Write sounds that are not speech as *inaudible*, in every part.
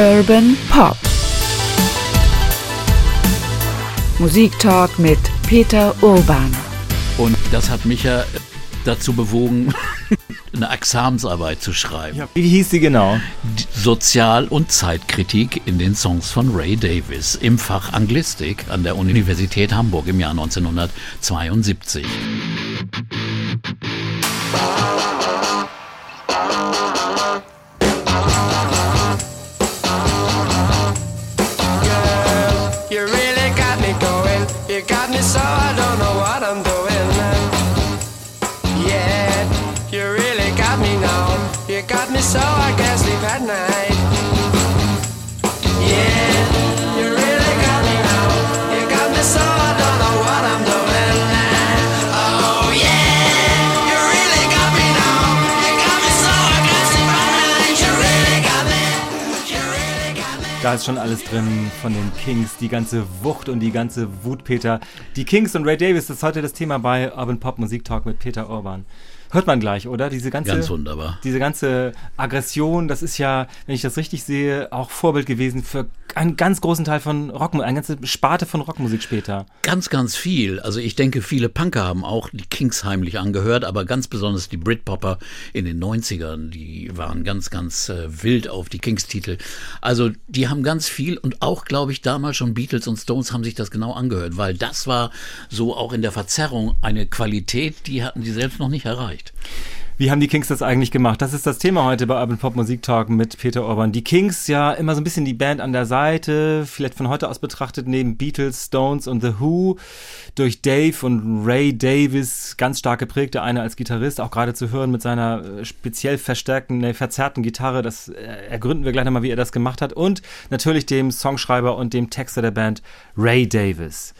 Urban Pop. Musiktalk mit Peter Urban. Und das hat mich ja dazu bewogen, *laughs* eine Examensarbeit zu schreiben. Ja, wie hieß sie genau? Sozial- und Zeitkritik in den Songs von Ray Davis im Fach Anglistik an der Universität Hamburg im Jahr 1972. Da ist schon alles drin von den Kings, die ganze Wucht und die ganze Wut, Peter. Die Kings und Ray Davis, ist heute das Thema bei Urban Pop Musik Talk mit Peter Urban. Hört man gleich, oder? Diese ganze, Ganz wunderbar. Diese ganze Aggression, das ist ja, wenn ich das richtig sehe, auch Vorbild gewesen für einen ganz großen Teil von Rockmusik, eine ganze Sparte von Rockmusik später. Ganz, ganz viel. Also ich denke, viele Punker haben auch die Kings heimlich angehört, aber ganz besonders die Britpopper in den 90ern, die waren ganz, ganz äh, wild auf die Kings-Titel. Also die haben ganz viel und auch, glaube ich, damals schon Beatles und Stones haben sich das genau angehört, weil das war so auch in der Verzerrung eine Qualität, die hatten die selbst noch nicht erreicht nicht. Wie haben die Kings das eigentlich gemacht? Das ist das Thema heute bei Urban Pop Musik Talk mit Peter Orban. Die Kings, ja, immer so ein bisschen die Band an der Seite, vielleicht von heute aus betrachtet, neben Beatles, Stones und The Who, durch Dave und Ray Davis ganz stark geprägt. Der eine als Gitarrist, auch gerade zu hören mit seiner äh, speziell verstärkten, ne, verzerrten Gitarre. Das äh, ergründen wir gleich nochmal, wie er das gemacht hat. Und natürlich dem Songschreiber und dem Texter der Band, Ray Davis.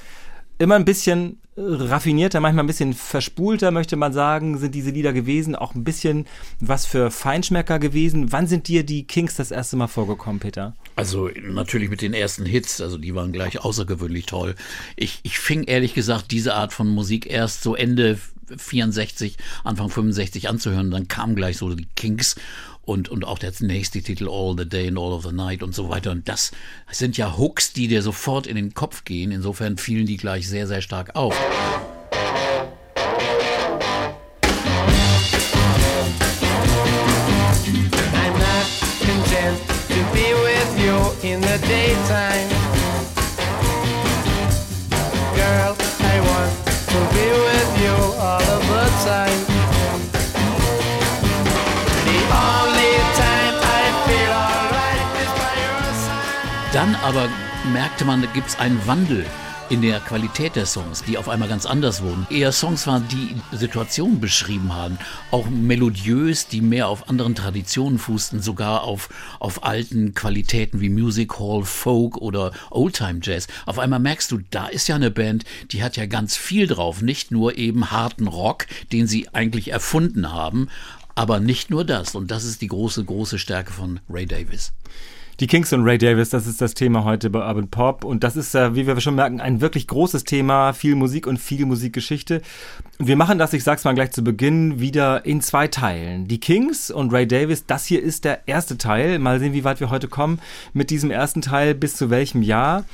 Immer ein bisschen raffinierter, manchmal ein bisschen verspulter, möchte man sagen, sind diese Lieder gewesen. Auch ein bisschen was für Feinschmecker gewesen. Wann sind dir die Kings das erste Mal vorgekommen, Peter? Also natürlich mit den ersten Hits, also die waren gleich außergewöhnlich toll. Ich, ich fing ehrlich gesagt diese Art von Musik erst so Ende 64, Anfang 65 anzuhören. Dann kamen gleich so die Kings und, und auch der nächste Titel All the Day and All of the Night und so weiter. Und das sind ja Hooks, die dir sofort in den Kopf gehen. Insofern fielen die gleich sehr, sehr stark auf. Merkte man, da gibt es einen Wandel in der Qualität der Songs, die auf einmal ganz anders wurden. Eher Songs waren, die Situationen beschrieben haben, auch melodiös, die mehr auf anderen Traditionen fußten, sogar auf, auf alten Qualitäten wie Music Hall, Folk oder Oldtime Jazz. Auf einmal merkst du, da ist ja eine Band, die hat ja ganz viel drauf, nicht nur eben harten Rock, den sie eigentlich erfunden haben, aber nicht nur das. Und das ist die große, große Stärke von Ray Davis. Die Kings und Ray Davis, das ist das Thema heute bei Urban Pop. Und das ist, wie wir schon merken, ein wirklich großes Thema. Viel Musik und viel Musikgeschichte. Wir machen das, ich sag's mal gleich zu Beginn, wieder in zwei Teilen. Die Kings und Ray Davis, das hier ist der erste Teil. Mal sehen, wie weit wir heute kommen mit diesem ersten Teil, bis zu welchem Jahr.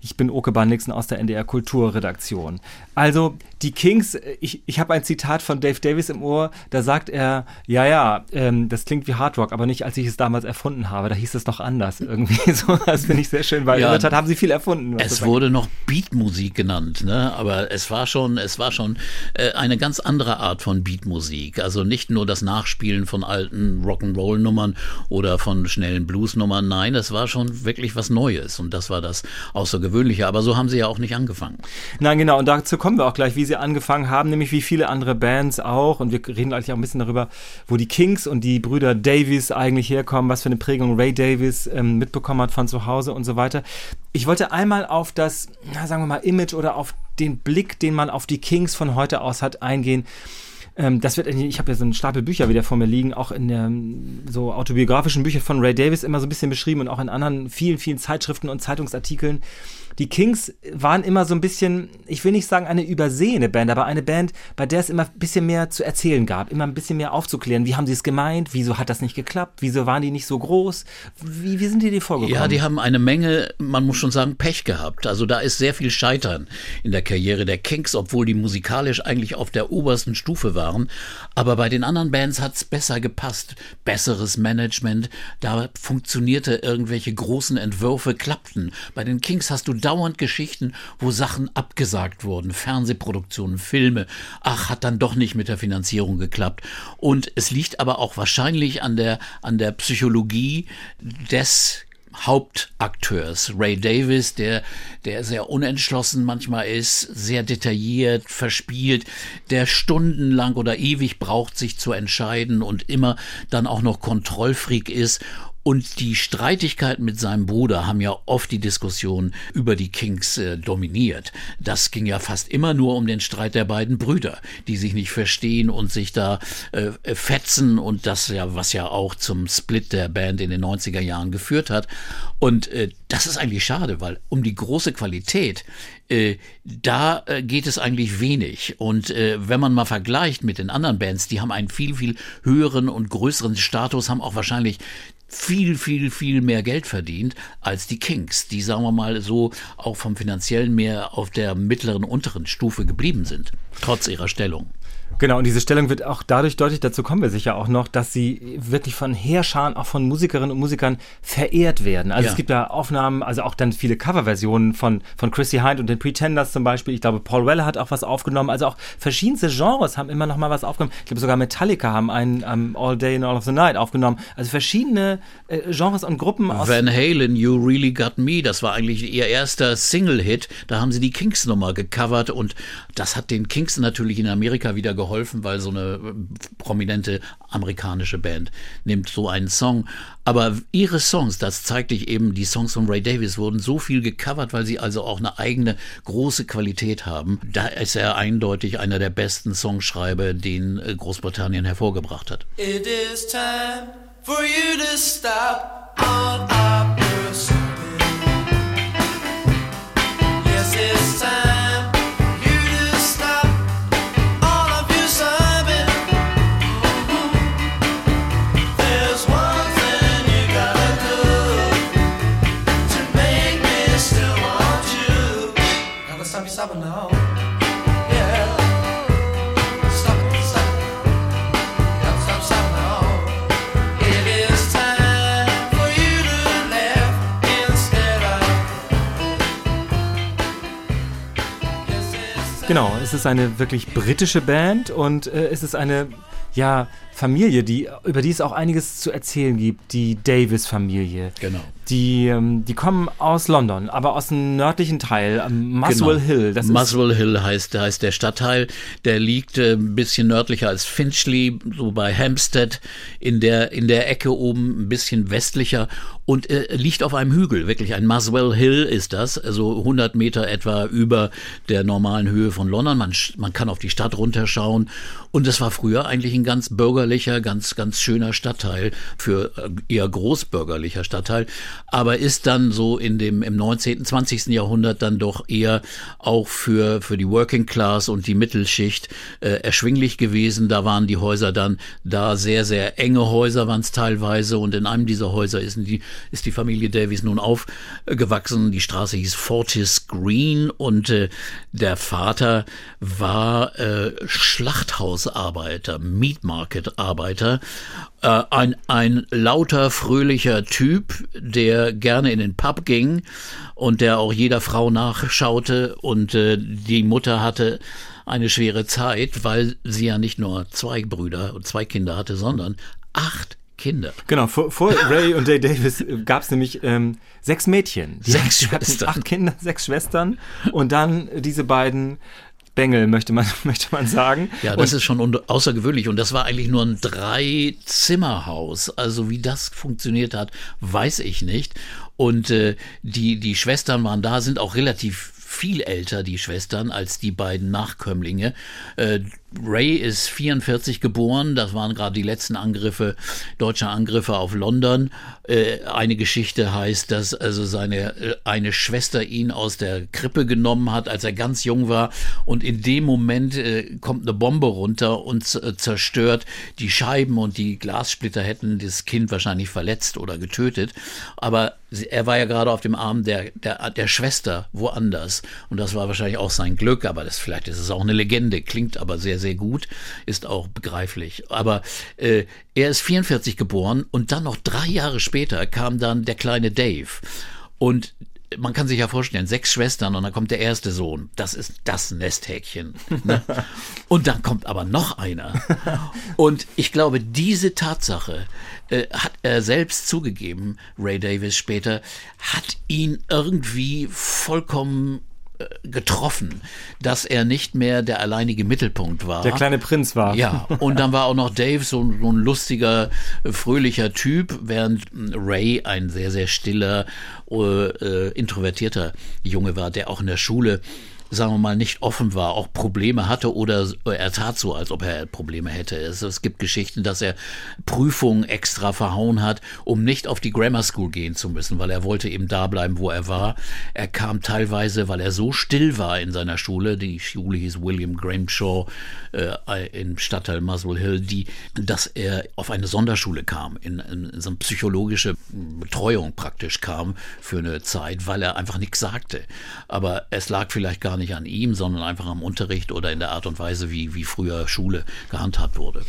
Ich bin Oke Nixon aus der NDR Kulturredaktion. Also die Kings, ich, ich habe ein Zitat von Dave Davis im Ohr, da sagt er, ja, ja, ähm, das klingt wie Hard Rock, aber nicht, als ich es damals erfunden habe. Da hieß es noch anders irgendwie. *laughs* so, das finde ich sehr schön, weil ja, in der Tat haben sie viel erfunden. Es wurde noch Beatmusik genannt, ne? aber es war schon, es war schon äh, eine ganz andere Art von Beatmusik. Also nicht nur das Nachspielen von alten Rock'n'Roll-Nummern oder von schnellen Blues-Nummern, nein, es war schon wirklich was Neues und das war das Außergewöhnliche. Aber so haben sie ja auch nicht angefangen. Nein, genau, und dazu kommen wir auch gleich, wie sie angefangen haben, nämlich wie viele andere Bands auch. Und wir reden gleich auch ein bisschen darüber, wo die Kings und die Brüder Davies eigentlich herkommen, was für eine Prägung Ray Davies ähm, mitbekommen hat von zu Hause und so weiter. Ich wollte einmal auf das, na, sagen wir mal, Image oder auf den Blick, den man auf die Kings von heute aus hat, eingehen. ähm, das wird, ich habe ja so einen Stapel Bücher wieder vor mir liegen, auch in der so autobiografischen Bücher von Ray Davis immer so ein bisschen beschrieben und auch in anderen vielen, vielen Zeitschriften und Zeitungsartikeln die Kings waren immer so ein bisschen, ich will nicht sagen eine übersehene Band, aber eine Band, bei der es immer ein bisschen mehr zu erzählen gab, immer ein bisschen mehr aufzuklären. Wie haben sie es gemeint? Wieso hat das nicht geklappt? Wieso waren die nicht so groß? Wie, wie sind die dir vorgekommen? Ja, die haben eine Menge, man muss schon sagen, Pech gehabt. Also da ist sehr viel Scheitern in der Karriere der Kings, obwohl die musikalisch eigentlich auf der obersten Stufe waren. Aber bei den anderen Bands hat es besser gepasst. Besseres Management, da funktionierte irgendwelche großen Entwürfe, klappten. Bei den Kings hast du dauernd Geschichten, wo Sachen abgesagt wurden, Fernsehproduktionen, Filme. Ach, hat dann doch nicht mit der Finanzierung geklappt. Und es liegt aber auch wahrscheinlich an der, an der Psychologie des Hauptakteurs, Ray Davis, der, der sehr unentschlossen manchmal ist, sehr detailliert, verspielt, der stundenlang oder ewig braucht, sich zu entscheiden und immer dann auch noch Kontrollfreak ist und die Streitigkeiten mit seinem Bruder haben ja oft die Diskussion über die Kings äh, dominiert. Das ging ja fast immer nur um den Streit der beiden Brüder, die sich nicht verstehen und sich da äh, fetzen und das ja, was ja auch zum Split der Band in den 90er Jahren geführt hat. Und äh, das ist eigentlich schade, weil um die große Qualität, äh, da äh, geht es eigentlich wenig. Und äh, wenn man mal vergleicht mit den anderen Bands, die haben einen viel, viel höheren und größeren Status, haben auch wahrscheinlich viel, viel, viel mehr Geld verdient als die Kings, die, sagen wir mal, so auch vom finanziellen mehr auf der mittleren, unteren Stufe geblieben sind, trotz ihrer Stellung. Genau, und diese Stellung wird auch dadurch deutlich, dazu kommen wir sicher auch noch, dass sie wirklich von Heerscharen, auch von Musikerinnen und Musikern verehrt werden. Also ja. es gibt da Aufnahmen, also auch dann viele Coverversionen von, von Chrissy Hind und den Pretenders zum Beispiel. Ich glaube, Paul Weller hat auch was aufgenommen. Also auch verschiedenste Genres haben immer noch mal was aufgenommen. Ich glaube, sogar Metallica haben einen um, All Day and All of the Night aufgenommen. Also verschiedene äh, Genres und Gruppen aus. Van Halen, You Really Got Me, das war eigentlich ihr erster Single-Hit. Da haben sie die Kings-Nummer gecovert und das hat den Kings natürlich in Amerika wieder geholfen geholfen, weil so eine äh, prominente amerikanische Band nimmt so einen Song. Aber ihre Songs, das zeigte ich eben, die Songs von Ray Davis wurden so viel gecovert, weil sie also auch eine eigene große Qualität haben. Da ist er eindeutig einer der besten Songschreiber, den äh, Großbritannien hervorgebracht hat. It is time for you to stop all our Yes, it's time. Es ist eine wirklich britische Band und äh, es ist eine ja, Familie, die, über die es auch einiges zu erzählen gibt, die Davis-Familie. Genau. Die, ähm, die kommen aus London, aber aus dem nördlichen Teil, ähm, Muswell genau. Hill. Das Muswell Hill heißt, heißt der Stadtteil. Der liegt äh, ein bisschen nördlicher als Finchley, so bei Hampstead, in der, in der Ecke oben, ein bisschen westlicher und äh, liegt auf einem Hügel, wirklich ein Muswell Hill ist das, also 100 Meter etwa über der normalen Höhe von London. Man, man kann auf die Stadt runterschauen und das war früher eigentlich ein ganz bürgerlicher, ganz, ganz schöner Stadtteil für äh, eher großbürgerlicher Stadtteil aber ist dann so in dem im 19., 20. Jahrhundert dann doch eher auch für, für die Working Class und die Mittelschicht äh, erschwinglich gewesen. Da waren die Häuser dann da sehr, sehr enge Häuser waren es teilweise und in einem dieser Häuser ist die, ist die Familie Davies nun aufgewachsen. Die Straße hieß Fortis Green und äh, der Vater war äh, Schlachthausarbeiter, Meat Market Arbeiter äh, ein, ein lauter, fröhlicher Typ, der gerne in den Pub ging und der auch jeder Frau nachschaute und äh, die Mutter hatte eine schwere Zeit, weil sie ja nicht nur zwei Brüder und zwei Kinder hatte, sondern acht Kinder. Genau, vor, vor Ray und Day Davis gab es nämlich ähm, sechs Mädchen. Die sechs Schwestern. Acht Kinder, sechs Schwestern. Und dann diese beiden Bengel, möchte man, *laughs* möchte man sagen. Ja, das und, ist schon außergewöhnlich. Und das war eigentlich nur ein Drei-Zimmer-Haus. Also wie das funktioniert hat, weiß ich nicht. Und äh, die, die Schwestern waren da, sind auch relativ viel älter, die Schwestern, als die beiden Nachkömmlinge. Äh, Ray ist 44 geboren, das waren gerade die letzten Angriffe, deutsche Angriffe auf London. Äh, eine Geschichte heißt, dass also seine äh, eine Schwester ihn aus der Krippe genommen hat, als er ganz jung war und in dem Moment äh, kommt eine Bombe runter und zerstört die Scheiben und die Glassplitter hätten das Kind wahrscheinlich verletzt oder getötet. Aber er war ja gerade auf dem Arm der, der, der Schwester woanders. Und das war wahrscheinlich auch sein Glück, aber das, vielleicht ist es auch eine Legende, klingt aber sehr, sehr gut, ist auch begreiflich. Aber äh, er ist 44 geboren und dann noch drei Jahre später kam dann der kleine Dave. Und man kann sich ja vorstellen, sechs Schwestern und dann kommt der erste Sohn. Das ist das Nesthäkchen. Ne? *laughs* und dann kommt aber noch einer. Und ich glaube, diese Tatsache äh, hat er selbst zugegeben, Ray Davis später, hat ihn irgendwie vollkommen getroffen, dass er nicht mehr der alleinige Mittelpunkt war. Der kleine Prinz war. Ja, und dann war auch noch Dave so, so ein lustiger, äh, fröhlicher Typ, während Ray ein sehr, sehr stiller, äh, introvertierter Junge war, der auch in der Schule sagen wir mal, nicht offen war, auch Probleme hatte oder er tat so, als ob er Probleme hätte. Es, es gibt Geschichten, dass er Prüfungen extra verhauen hat, um nicht auf die Grammar School gehen zu müssen, weil er wollte eben da bleiben, wo er war. Er kam teilweise, weil er so still war in seiner Schule, die Schule hieß William Grimshaw äh, im Stadtteil Muswell Hill, die, dass er auf eine Sonderschule kam, in, in, so eine psychologische Betreuung praktisch kam für eine Zeit, weil er einfach nichts sagte. Aber es lag vielleicht gar nicht an ihm, sondern einfach am Unterricht oder in der Art und Weise, wie, wie früher Schule gehandhabt wurde.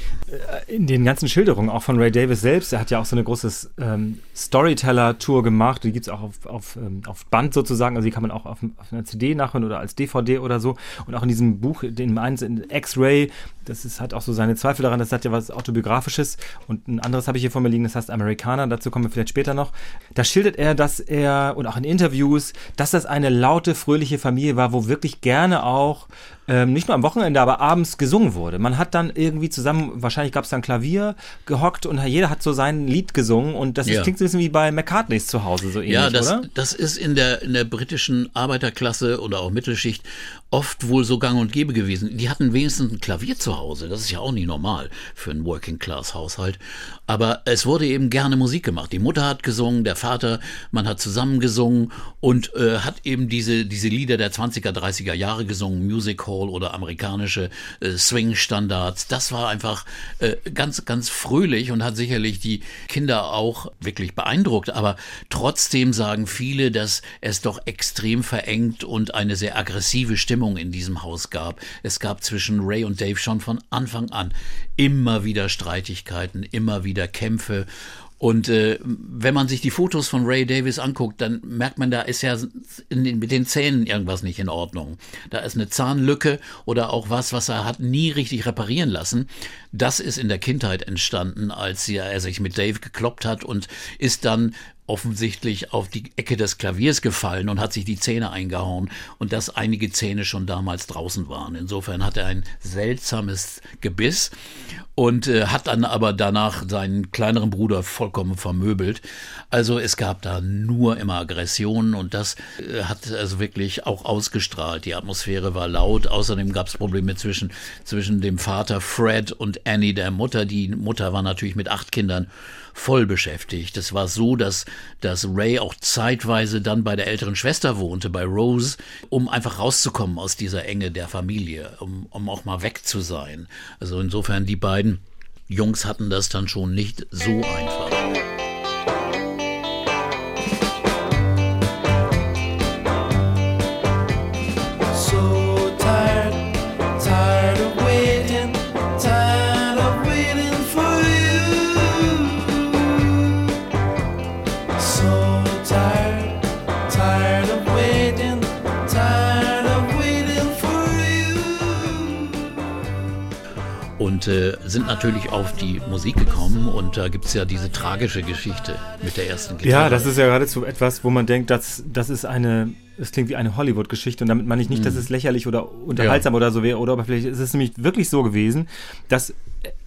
In den ganzen Schilderungen, auch von Ray Davis selbst, er hat ja auch so eine große ähm, Storyteller-Tour gemacht, die gibt es auch auf, auf, ähm, auf Band sozusagen, also die kann man auch auf, auf einer CD nachhören oder als DVD oder so. Und auch in diesem Buch, in X-Ray, das ist, hat auch so seine Zweifel daran, das hat ja was Autobiografisches. Und ein anderes habe ich hier vor mir liegen, das heißt Amerikaner, dazu kommen wir vielleicht später noch. Da schildert er, dass er, und auch in Interviews, dass das eine laute, fröhliche Familie war, wo wirklich gerne auch ähm, nicht nur am Wochenende, aber abends gesungen wurde. Man hat dann irgendwie zusammen, wahrscheinlich gab es dann Klavier gehockt und jeder hat so sein Lied gesungen und das ja. ist, klingt so ein bisschen wie bei McCartneys zu Hause so ähnlich, ja, das, oder? das ist in der, in der britischen Arbeiterklasse oder auch Mittelschicht oft wohl so gang und gäbe gewesen. Die hatten wenigstens ein Klavier zu Hause. Das ist ja auch nie normal für einen Working-Class-Haushalt. Aber es wurde eben gerne Musik gemacht. Die Mutter hat gesungen, der Vater, man hat zusammen gesungen und äh, hat eben diese, diese Lieder der 20er, 30er Jahre gesungen, Music Hall oder amerikanische äh, Swing-Standards. Das war einfach äh, ganz, ganz fröhlich und hat sicherlich die Kinder auch wirklich beeindruckt. Aber trotzdem sagen viele, dass es doch extrem verengt und eine sehr aggressive Stimmung in diesem Haus gab. Es gab zwischen Ray und Dave schon von Anfang an immer wieder Streitigkeiten, immer wieder Kämpfe und äh, wenn man sich die Fotos von Ray Davis anguckt, dann merkt man, da ist ja den, mit den Zähnen irgendwas nicht in Ordnung. Da ist eine Zahnlücke oder auch was, was er hat nie richtig reparieren lassen. Das ist in der Kindheit entstanden, als er sich mit Dave gekloppt hat und ist dann offensichtlich auf die Ecke des Klaviers gefallen und hat sich die Zähne eingehauen und dass einige Zähne schon damals draußen waren. Insofern hat er ein seltsames Gebiss und äh, hat dann aber danach seinen kleineren Bruder vollkommen vermöbelt. Also es gab da nur immer Aggressionen und das äh, hat also wirklich auch ausgestrahlt. Die Atmosphäre war laut. Außerdem gab es Probleme zwischen, zwischen dem Vater Fred und Annie, der Mutter. Die Mutter war natürlich mit acht Kindern voll beschäftigt. Es war so, dass, dass Ray auch zeitweise dann bei der älteren Schwester wohnte, bei Rose, um einfach rauszukommen aus dieser Enge der Familie, um, um auch mal weg zu sein. Also insofern die beiden Jungs hatten das dann schon nicht so einfach. Und äh, sind natürlich auf die Musik gekommen und da gibt es ja diese tragische Geschichte mit der ersten Gitarre. Ja, das ist ja geradezu etwas, wo man denkt, das, das ist eine, es klingt wie eine Hollywood-Geschichte und damit meine ich nicht, mhm. dass es lächerlich oder unterhaltsam ja. oder so wäre, oder aber vielleicht ist es nämlich wirklich so gewesen, dass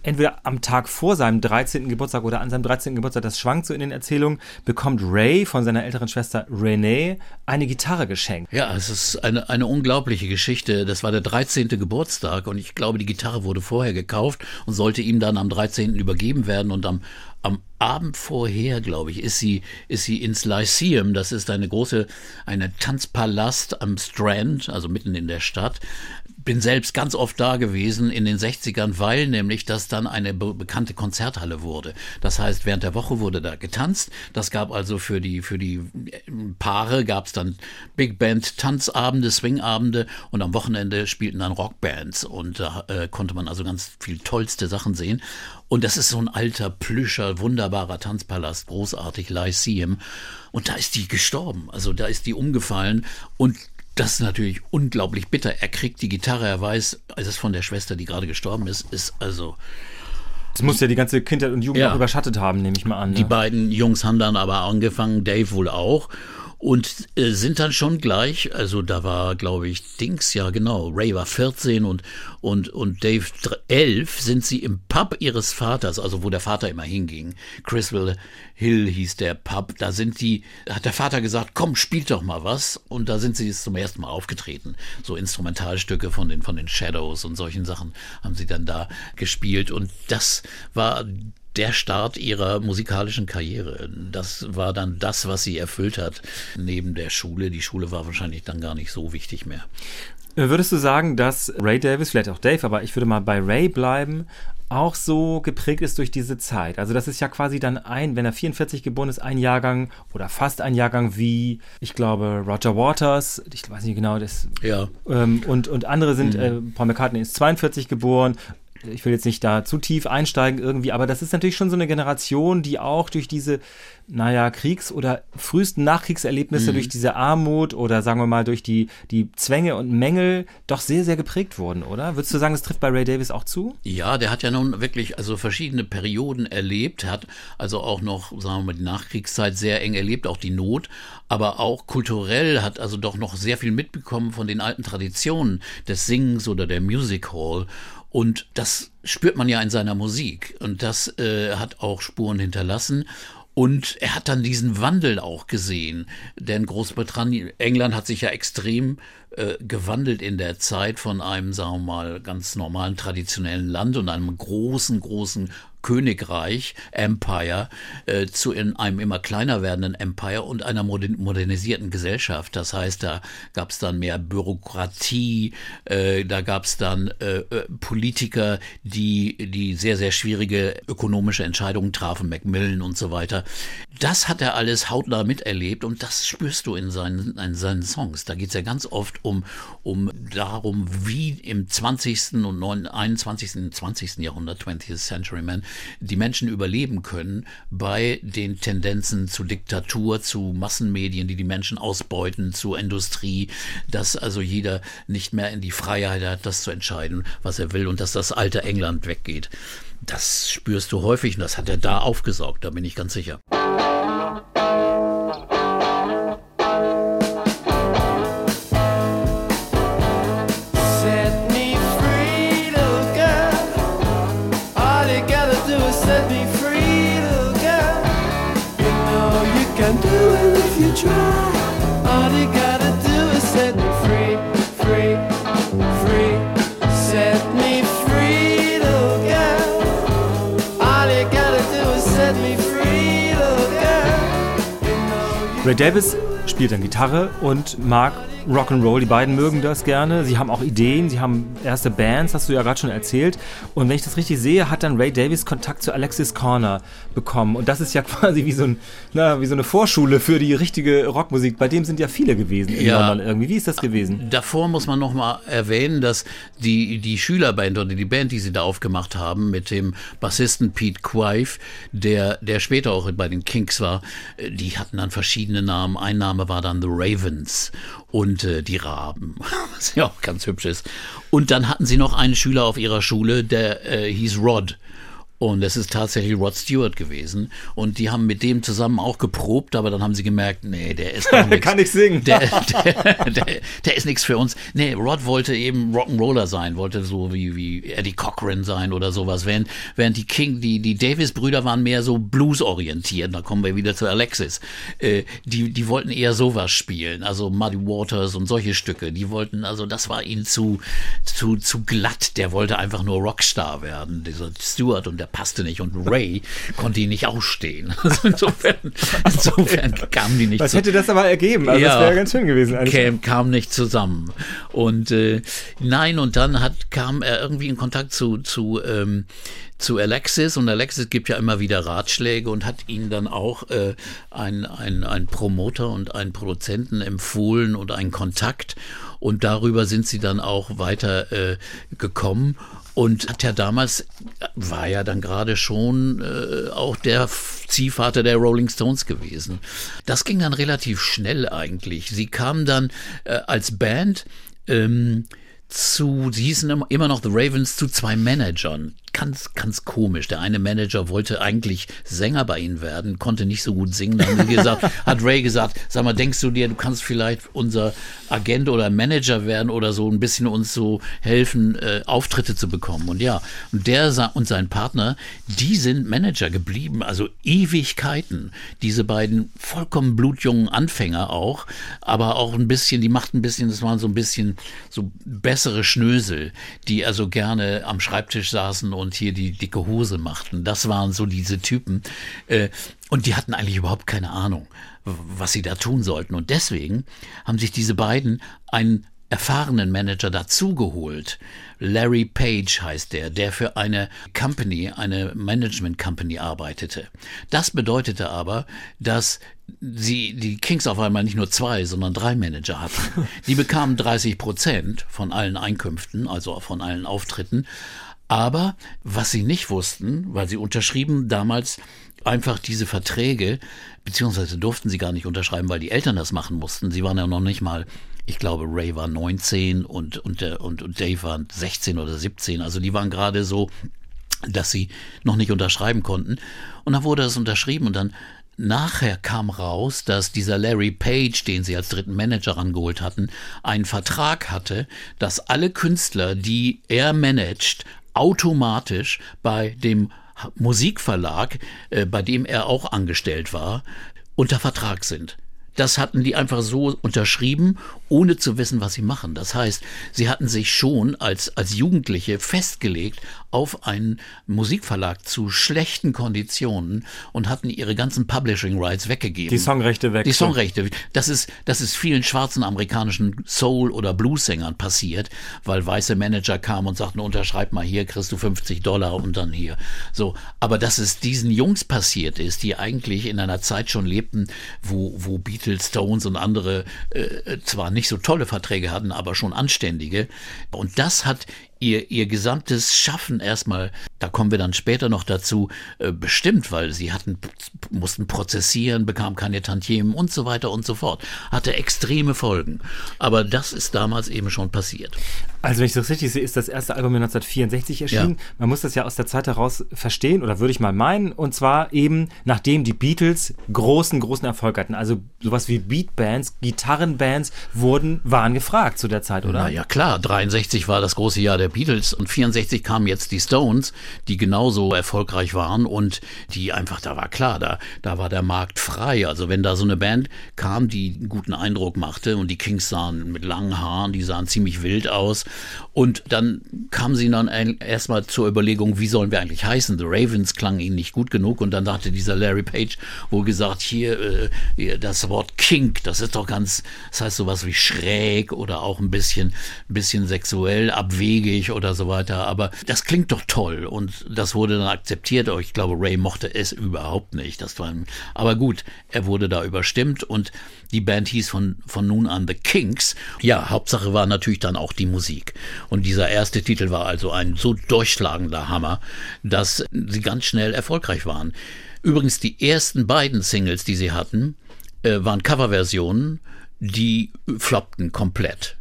entweder am Tag vor seinem 13. Geburtstag oder an seinem 13. Geburtstag, das schwankt so in den Erzählungen, bekommt Ray von seiner älteren Schwester Renee eine Gitarre geschenkt. Ja, es ist eine, eine unglaubliche Geschichte. Das war der 13. Geburtstag und ich glaube, die Gitarre wurde vorher gekauft und sollte ihm dann am 13. übergeben werden und am, am Abend vorher, glaube ich, ist sie, ist sie ins Lyceum. Das ist eine große, eine Tanzpalast am Strand, also mitten in der Stadt bin selbst ganz oft da gewesen in den 60ern, weil nämlich das dann eine be bekannte Konzerthalle wurde. Das heißt, während der Woche wurde da getanzt. Das gab also für die, für die äh, Paare gab es dann Big Band Tanzabende, Swingabende und am Wochenende spielten dann Rockbands und da äh, konnte man also ganz viel tollste Sachen sehen. Und das ist so ein alter, plüscher, wunderbarer Tanzpalast, großartig, Lyceum. Und da ist die gestorben. Also da ist die umgefallen und das ist natürlich unglaublich bitter. Er kriegt die Gitarre, er weiß, es ist von der Schwester, die gerade gestorben ist, ist also. Das muss ja die ganze Kindheit und Jugend ja, auch überschattet haben, nehme ich mal an. Ne? Die beiden Jungs haben dann aber angefangen, Dave wohl auch und äh, sind dann schon gleich, also da war, glaube ich, Dings, ja genau, Ray war 14 und, und, und Dave 11, sind sie im Pub ihres Vaters, also wo der Vater immer hinging, Criswell Hill hieß der Pub, da sind die, hat der Vater gesagt, komm, spielt doch mal was. Und da sind sie zum ersten Mal aufgetreten, so Instrumentalstücke von den, von den Shadows und solchen Sachen haben sie dann da gespielt. Und das war der Start ihrer musikalischen Karriere. Das war dann das, was sie erfüllt hat neben der Schule. Die Schule war wahrscheinlich dann gar nicht so wichtig mehr. Würdest du sagen, dass Ray Davis, vielleicht auch Dave, aber ich würde mal bei Ray bleiben, auch so geprägt ist durch diese Zeit. Also das ist ja quasi dann ein, wenn er 44 geboren ist, ein Jahrgang oder fast ein Jahrgang wie, ich glaube, Roger Waters, ich weiß nicht genau, das. Ja. Ähm, und, und andere sind, mhm. äh, Paul McCartney ist 42 geboren, ich will jetzt nicht da zu tief einsteigen irgendwie, aber das ist natürlich schon so eine Generation, die auch durch diese, naja, Kriegs- oder frühesten Nachkriegserlebnisse, mhm. durch diese Armut oder sagen wir mal durch die, die Zwänge und Mängel doch sehr, sehr geprägt wurden, oder? Würdest du sagen, das trifft bei Ray Davis auch zu? Ja, der hat ja nun wirklich also verschiedene Perioden erlebt, hat also auch noch, sagen wir mal, die Nachkriegszeit sehr eng erlebt, auch die Not, aber auch kulturell hat also doch noch sehr viel mitbekommen von den alten Traditionen des Singens oder der Music Hall. Und das spürt man ja in seiner Musik. Und das äh, hat auch Spuren hinterlassen. Und er hat dann diesen Wandel auch gesehen. Denn Großbritannien, England hat sich ja extrem äh, gewandelt in der Zeit von einem, sagen wir mal, ganz normalen traditionellen Land und einem großen, großen Königreich, Empire, äh, zu in einem immer kleiner werdenden Empire und einer modernisierten Gesellschaft. Das heißt, da gab es dann mehr Bürokratie, äh, da gab es dann äh, äh, Politiker, die, die sehr, sehr schwierige ökonomische Entscheidungen trafen, Macmillan und so weiter. Das hat er alles hautnah miterlebt und das spürst du in seinen, in seinen Songs. Da geht es ja ganz oft um, um darum, wie im 20. und 21. 20. Jahrhundert, 20th Century Man, die Menschen überleben können bei den Tendenzen zu Diktatur, zu Massenmedien, die die Menschen ausbeuten, zu Industrie, dass also jeder nicht mehr in die Freiheit hat, das zu entscheiden, was er will und dass das alte England weggeht. Das spürst du häufig und das hat er da aufgesaugt, da bin ich ganz sicher. Ray Davis spielt dann Gitarre und mag Rock'n'Roll. Die beiden mögen das gerne. Sie haben auch Ideen, sie haben erste Bands, hast du ja gerade schon erzählt. Und wenn ich das richtig sehe, hat dann Ray Davis Kontakt zu Alexis Corner bekommen. Und das ist ja *laughs* quasi wie so, ein, na, wie so eine Vorschule für die richtige Rockmusik. Bei dem sind ja viele gewesen in ja, London irgendwie. Wie ist das gewesen? Davor muss man noch mal erwähnen, dass die, die Schülerband oder die Band, die sie da aufgemacht haben, mit dem Bassisten Pete Quive, der, der später auch bei den Kinks war, die hatten dann verschiedene Namen. Ein Name war dann The Ravens und äh, die Raben, *laughs* was ja auch ganz hübsch ist. Und dann hatten sie noch einen Schüler auf ihrer Schule, der äh, hieß Rod. Und es ist tatsächlich Rod Stewart gewesen. Und die haben mit dem zusammen auch geprobt, aber dann haben sie gemerkt, nee, der ist gar *laughs* nichts. Kann nicht singen. Der, *laughs* der, der, der ist nichts für uns. Nee, Rod wollte eben Rock'n'Roller sein, wollte so wie, wie Eddie Cochran sein oder sowas. Während, während die King, die, die Davis-Brüder waren mehr so Blues-orientiert. Da kommen wir wieder zu Alexis. Äh, die, die wollten eher sowas spielen. Also Muddy Waters und solche Stücke. Die wollten, also das war ihnen zu, zu, zu glatt. Der wollte einfach nur Rockstar werden. Dieser Stewart und der passte nicht und Ray konnte ihn nicht ausstehen. Also *laughs* insofern, insofern kamen die nicht Was hätte das aber ergeben? Also ja, das wäre ganz schön gewesen. Kam, kam nicht zusammen. Und äh, nein, und dann hat, kam er irgendwie in Kontakt zu, zu ähm, zu Alexis und Alexis gibt ja immer wieder Ratschläge und hat ihnen dann auch äh, ein, ein, ein Promoter und einen Produzenten empfohlen und einen Kontakt und darüber sind sie dann auch weiter äh, gekommen und hat ja damals, war ja dann gerade schon äh, auch der Ziehvater der Rolling Stones gewesen. Das ging dann relativ schnell eigentlich. Sie kamen dann äh, als Band ähm, zu, sie hießen immer noch The Ravens, zu zwei Managern ganz, ganz komisch. Der eine Manager wollte eigentlich Sänger bei ihnen werden, konnte nicht so gut singen. Dann gesagt, *laughs* hat Ray gesagt, sag mal, denkst du dir, du kannst vielleicht unser Agent oder Manager werden oder so ein bisschen uns so helfen, äh, Auftritte zu bekommen. Und ja, und der und sein Partner, die sind Manager geblieben, also Ewigkeiten. Diese beiden vollkommen blutjungen Anfänger auch, aber auch ein bisschen, die machten ein bisschen, das waren so ein bisschen so bessere Schnösel, die also gerne am Schreibtisch saßen und hier die dicke Hose machten. Das waren so diese Typen. Äh, und die hatten eigentlich überhaupt keine Ahnung, was sie da tun sollten. Und deswegen haben sich diese beiden einen erfahrenen Manager dazugeholt. Larry Page heißt der, der für eine Company, eine Management Company arbeitete. Das bedeutete aber, dass sie, die Kings auf einmal nicht nur zwei, sondern drei Manager hatten. Die bekamen 30 Prozent von allen Einkünften, also von allen Auftritten, aber was sie nicht wussten, weil sie unterschrieben damals einfach diese Verträge, beziehungsweise durften sie gar nicht unterschreiben, weil die Eltern das machen mussten. Sie waren ja noch nicht mal, ich glaube, Ray war 19 und, und, und, und Dave war 16 oder 17. Also die waren gerade so, dass sie noch nicht unterschreiben konnten. Und dann wurde das unterschrieben und dann Nachher kam raus, dass dieser Larry Page, den sie als dritten Manager rangeholt hatten, einen Vertrag hatte, dass alle Künstler, die er managt, automatisch bei dem Musikverlag, äh, bei dem er auch angestellt war, unter Vertrag sind. Das hatten die einfach so unterschrieben, ohne zu wissen, was sie machen. Das heißt, sie hatten sich schon als, als Jugendliche festgelegt auf einen Musikverlag zu schlechten Konditionen und hatten ihre ganzen Publishing Rights weggegeben. Die Songrechte weg. Die Songrechte. Das ist, das ist vielen schwarzen amerikanischen Soul- oder Blues-Sängern passiert, weil weiße Manager kamen und sagten, unterschreib mal hier, kriegst du 50 Dollar und dann hier. So. Aber dass es diesen Jungs passiert ist, die eigentlich in einer Zeit schon lebten, wo, wo Beatles Beatles, Stones und andere äh, zwar nicht so tolle Verträge hatten, aber schon anständige. Und das hat ihr, ihr gesamtes Schaffen erstmal, da kommen wir dann später noch dazu, äh, bestimmt, weil sie hatten, mussten prozessieren, bekamen keine Tantiemen und so weiter und so fort. Hatte extreme Folgen. Aber das ist damals eben schon passiert. Also wenn ich das richtig sehe, ist das erste Album 1964 erschienen. Ja. Man muss das ja aus der Zeit heraus verstehen, oder würde ich mal meinen. Und zwar eben, nachdem die Beatles großen, großen Erfolg hatten. Also sowas wie Beatbands, Gitarrenbands wurden, waren gefragt zu der Zeit, oder? Na ja, klar. 63 war das große Jahr der Beatles und 64 kamen jetzt die Stones, die genauso erfolgreich waren und die einfach, da war klar, da, da war der Markt frei. Also wenn da so eine Band kam, die einen guten Eindruck machte und die Kings sahen mit langen Haaren, die sahen ziemlich wild aus und dann kamen sie dann erstmal zur Überlegung, wie sollen wir eigentlich heißen? The Ravens klang ihnen nicht gut genug. Und dann dachte dieser Larry Page wohl gesagt, hier, äh, das Wort Kink, das ist doch ganz, das heißt sowas wie schräg oder auch ein bisschen, ein bisschen sexuell, abwegig oder so weiter. Aber das klingt doch toll. Und das wurde dann akzeptiert. Ich glaube, Ray mochte es überhaupt nicht. Das war, aber gut, er wurde da überstimmt und die Band hieß von, von nun an The Kinks. Ja, Hauptsache war natürlich dann auch die Musik. Und dieser erste Titel war also ein so durchschlagender Hammer, dass sie ganz schnell erfolgreich waren. Übrigens, die ersten beiden Singles, die sie hatten, äh, waren Coverversionen, die floppten komplett.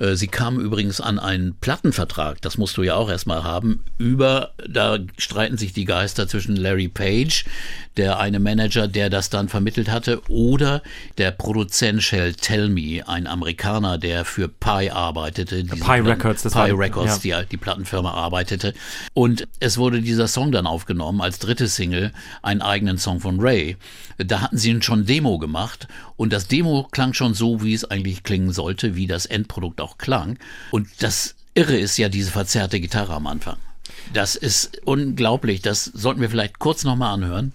Äh, sie kam übrigens an einen Plattenvertrag, das musst du ja auch erstmal haben, über, da streiten sich die Geister zwischen Larry Page, der eine Manager, der das dann vermittelt hatte, oder der Produzent Shell Tellme, ein Amerikaner, der für Pi arbeitete. Pi Records, das Pi Records, ja. die, die Plattenfirma arbeitete. Und es wurde dieser Song dann aufgenommen als dritte Single, einen eigenen Song von Ray. Da hatten sie schon Demo gemacht und das Demo klang schon so, wie es eigentlich klingen sollte, wie das Endprodukt auch klang. Und das Irre ist ja diese verzerrte Gitarre am Anfang. Das ist unglaublich. Das sollten wir vielleicht kurz nochmal anhören.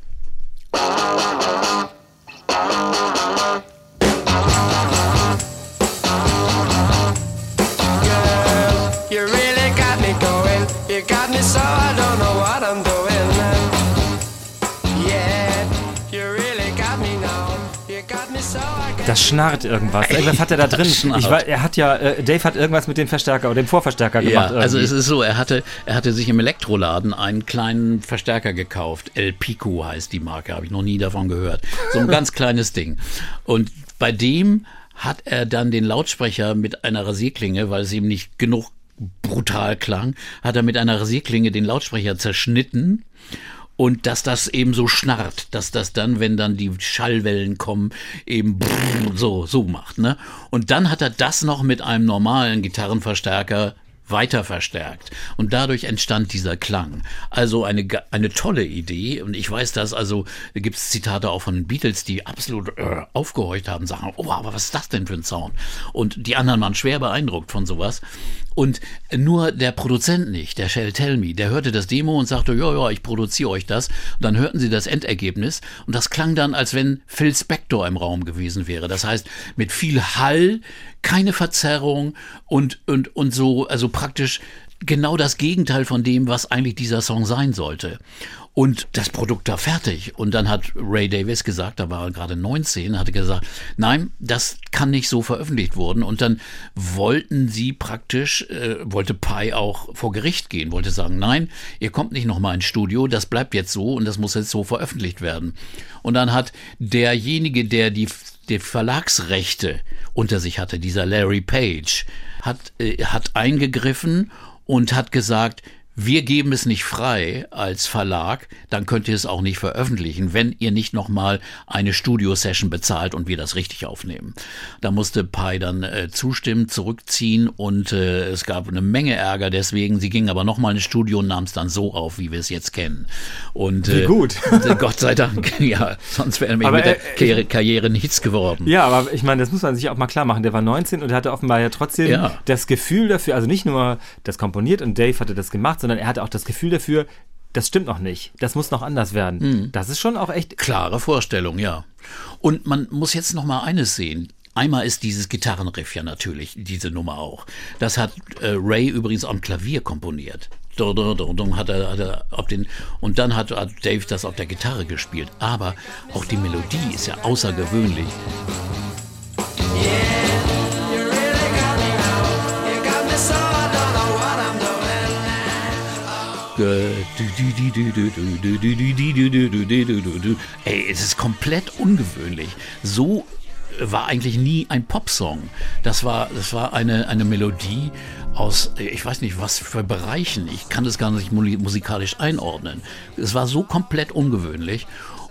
Das schnarrt irgendwas. Irgendwas hat er da drin. Ich war, er hat ja, äh, Dave hat irgendwas mit dem Verstärker oder dem Vorverstärker gemacht. Ja, also es ist so, er hatte, er hatte sich im Elektroladen einen kleinen Verstärker gekauft. El Pico heißt die Marke, habe ich noch nie davon gehört. So ein ganz *laughs* kleines Ding. Und bei dem hat er dann den Lautsprecher mit einer Rasierklinge, weil es ihm nicht genug brutal klang, hat er mit einer Rasierklinge den Lautsprecher zerschnitten und dass das eben so schnarrt, dass das dann, wenn dann die Schallwellen kommen, eben so, so macht, ne? Und dann hat er das noch mit einem normalen Gitarrenverstärker weiter verstärkt. Und dadurch entstand dieser Klang. Also eine, eine tolle Idee. Und ich weiß das, also da gibt es Zitate auch von den Beatles, die absolut äh, aufgehorcht haben, sagen, oh, aber was ist das denn für ein Sound? Und die anderen waren schwer beeindruckt von sowas. Und nur der Produzent nicht, der Shell Tell Me, der hörte das Demo und sagte, ja, ja, ich produziere euch das. Und dann hörten sie das Endergebnis. Und das klang dann, als wenn Phil Spector im Raum gewesen wäre. Das heißt, mit viel Hall, keine Verzerrung und, und, und so, also praktisch genau das Gegenteil von dem, was eigentlich dieser Song sein sollte. Und das Produkt war fertig. Und dann hat Ray Davis gesagt, da war er gerade 19, hatte gesagt, nein, das kann nicht so veröffentlicht worden. Und dann wollten sie praktisch, äh, wollte Pi auch vor Gericht gehen, wollte sagen, nein, ihr kommt nicht nochmal ins Studio, das bleibt jetzt so und das muss jetzt so veröffentlicht werden. Und dann hat derjenige, der die die Verlagsrechte unter sich hatte, dieser Larry Page, hat, äh, hat eingegriffen und hat gesagt, wir geben es nicht frei als Verlag, dann könnt ihr es auch nicht veröffentlichen, wenn ihr nicht nochmal eine Studio-Session bezahlt und wir das richtig aufnehmen. Da musste Pi dann äh, zustimmen, zurückziehen und äh, es gab eine Menge Ärger deswegen. Sie gingen aber nochmal ins Studio und nahmen es dann so auf, wie wir es jetzt kennen. Und, äh, wie gut. *laughs* Gott sei Dank, *laughs* ja, sonst wäre mir mit der Karriere, Karriere, nichts geworden. Ja, aber ich meine, das muss man sich auch mal klar machen. Der war 19 und hatte offenbar ja trotzdem ja. das Gefühl dafür, also nicht nur das komponiert und Dave hatte das gemacht, sondern er hatte auch das Gefühl dafür, das stimmt noch nicht. Das muss noch anders werden. Mhm. Das ist schon auch echt. Klare Vorstellung, ja. Und man muss jetzt noch mal eines sehen. Einmal ist dieses Gitarrenriff ja natürlich, diese Nummer auch. Das hat äh, Ray übrigens am Klavier komponiert. Hat er, hat er auf den, und dann hat, hat Dave das auf der Gitarre gespielt. Aber auch die Melodie ist ja außergewöhnlich. Yeah. Ey, es ist komplett ungewöhnlich. So war eigentlich nie ein Popsong. Das war, das war eine, eine Melodie aus, ich weiß nicht, was für Bereichen. Ich kann das gar nicht musikalisch einordnen. Es war so komplett ungewöhnlich.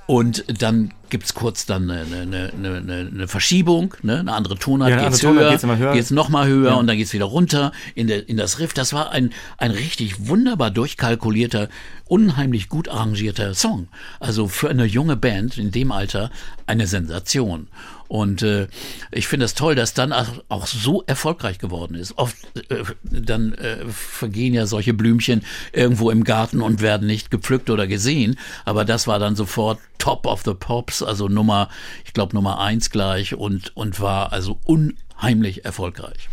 Und dann gibt es kurz dann eine, eine, eine, eine Verschiebung, ne? eine andere Tonart, ja, geht's höher, geht's, höher, geht's noch mal höher ja. und dann geht's wieder runter in, der, in das Riff. Das war ein, ein richtig wunderbar durchkalkulierter, unheimlich gut arrangierter Song. Also für eine junge Band in dem Alter eine Sensation. Und äh, ich finde es das toll, dass dann auch so erfolgreich geworden ist. Oft äh, dann äh, vergehen ja solche Blümchen irgendwo im Garten und werden nicht gepflückt oder gesehen. Aber das war dann sofort Top of the Pops, also Nummer, ich glaube Nummer eins gleich und, und war also unheimlich erfolgreich.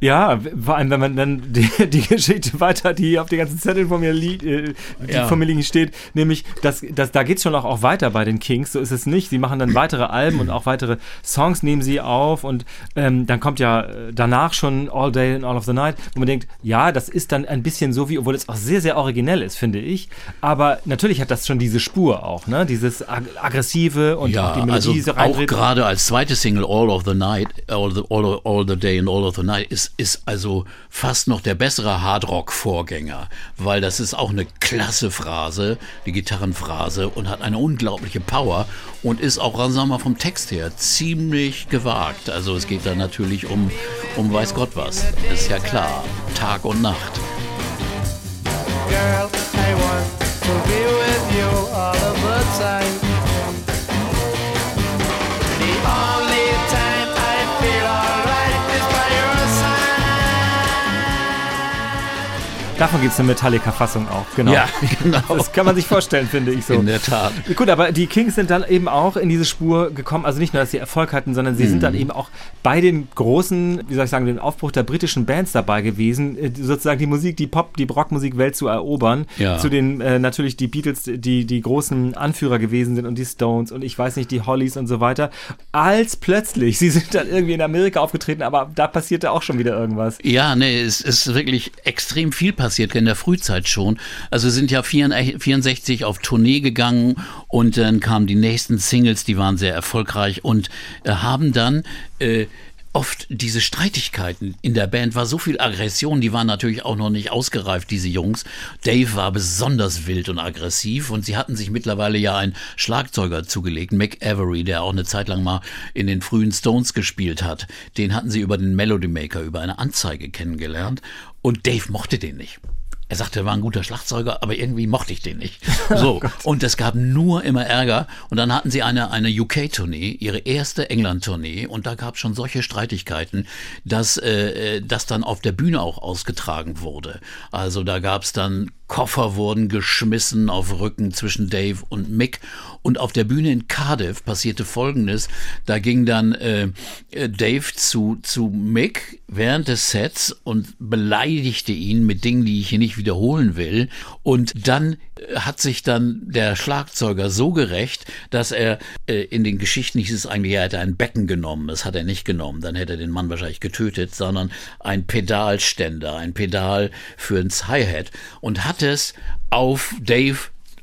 Ja, vor allem, wenn man dann die, die Geschichte weiter, die auf den ganzen Zetteln von mir, liegt, äh, die ja. von mir liegen steht, nämlich, dass, dass, da geht's schon auch, auch weiter bei den Kings, so ist es nicht. Sie machen dann weitere Alben und auch weitere Songs nehmen sie auf und ähm, dann kommt ja äh, danach schon All Day and All of the Night, wo man denkt, ja, das ist dann ein bisschen so wie, obwohl es auch sehr, sehr originell ist, finde ich, aber natürlich hat das schon diese Spur auch, ne, dieses ag aggressive und ja, auch die Melodie also auch gerade als zweite Single All of the Night, All, the, All All, All the Day and All of the Night ist, ist also fast noch der bessere Hardrock-Vorgänger, weil das ist auch eine klasse Phrase, die Gitarrenphrase und hat eine unglaubliche Power und ist auch, sagen wir vom Text her ziemlich gewagt. Also es geht da natürlich um, um weiß Gott was. Ist ja klar. Tag und Nacht. Girl, I want to be with you all of the time. Davon gibt es eine Metallica-Fassung auch, genau. Ja, *laughs* genau. Das kann man sich vorstellen, finde ich so. In der Tat. Gut, aber die Kings sind dann eben auch in diese Spur gekommen, also nicht nur, dass sie Erfolg hatten, sondern sie mhm. sind dann eben auch bei den großen, wie soll ich sagen, den Aufbruch der britischen Bands dabei gewesen, äh, sozusagen die Musik, die Pop, die Rockmusikwelt zu erobern. Ja. Zu den äh, natürlich die Beatles, die die großen Anführer gewesen sind und die Stones und ich weiß nicht, die Hollies und so weiter. Als plötzlich, sie sind dann irgendwie in Amerika aufgetreten, aber da passierte auch schon wieder irgendwas. Ja, nee, es ist wirklich extrem viel passiert passiert, in der Frühzeit schon. Also sind ja 64 auf Tournee gegangen und dann kamen die nächsten Singles, die waren sehr erfolgreich und äh, haben dann äh, oft diese Streitigkeiten in der Band war so viel Aggression, die waren natürlich auch noch nicht ausgereift, diese Jungs. Dave war besonders wild und aggressiv und sie hatten sich mittlerweile ja einen Schlagzeuger zugelegt, Mick Avery, der auch eine Zeit lang mal in den frühen Stones gespielt hat. Den hatten sie über den Melody Maker, über eine Anzeige kennengelernt und Dave mochte den nicht. Er sagte, er war ein guter Schlagzeuger, aber irgendwie mochte ich den nicht. *laughs* So. oh und es gab nur immer Ärger. Und dann hatten sie eine, eine UK-Tournee, ihre erste England-Tournee. Und da gab es schon solche Streitigkeiten, dass äh, äh, das dann auf der Bühne auch ausgetragen wurde. Also da gab es dann Koffer wurden geschmissen auf Rücken zwischen Dave und Mick. Und auf der Bühne in Cardiff passierte Folgendes. Da ging dann äh, äh, Dave zu, zu Mick während des Sets und beleidigte ihn mit Dingen, die ich hier nicht wiederholen will. Und dann hat sich dann der Schlagzeuger so gerecht, dass er äh, in den Geschichten hieß es eigentlich, er hätte ein Becken genommen. Das hat er nicht genommen. Dann hätte er den Mann wahrscheinlich getötet, sondern ein Pedalständer, ein Pedal für ins Hi-Hat und hat es auf Dave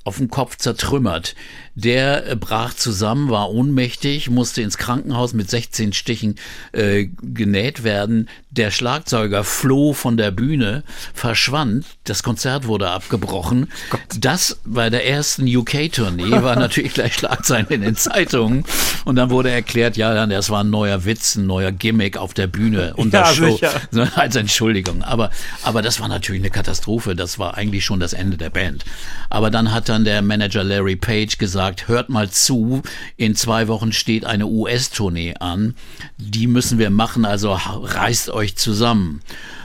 auf dem Kopf zertrümmert. Der äh, brach zusammen, war ohnmächtig, musste ins Krankenhaus mit 16 Stichen äh, genäht werden. Der Schlagzeuger floh von der Bühne, verschwand. Das Konzert wurde abgebrochen. Gott. Das bei der ersten UK-Tournee war *laughs* natürlich gleich Schlagzeilen in den Zeitungen. Und dann wurde erklärt, ja, das war ein neuer Witz, ein neuer Gimmick auf der Bühne und ja, Show. Sicher. Als Entschuldigung. Aber, aber das war natürlich eine Katastrophe. Das war eigentlich schon das Ende der Band. Aber dann hat dann der Manager Larry Page gesagt, gesagt, hört mal zu, in zwei Wochen steht eine US-Tournee an, die müssen wir machen, also reißt euch zusammen.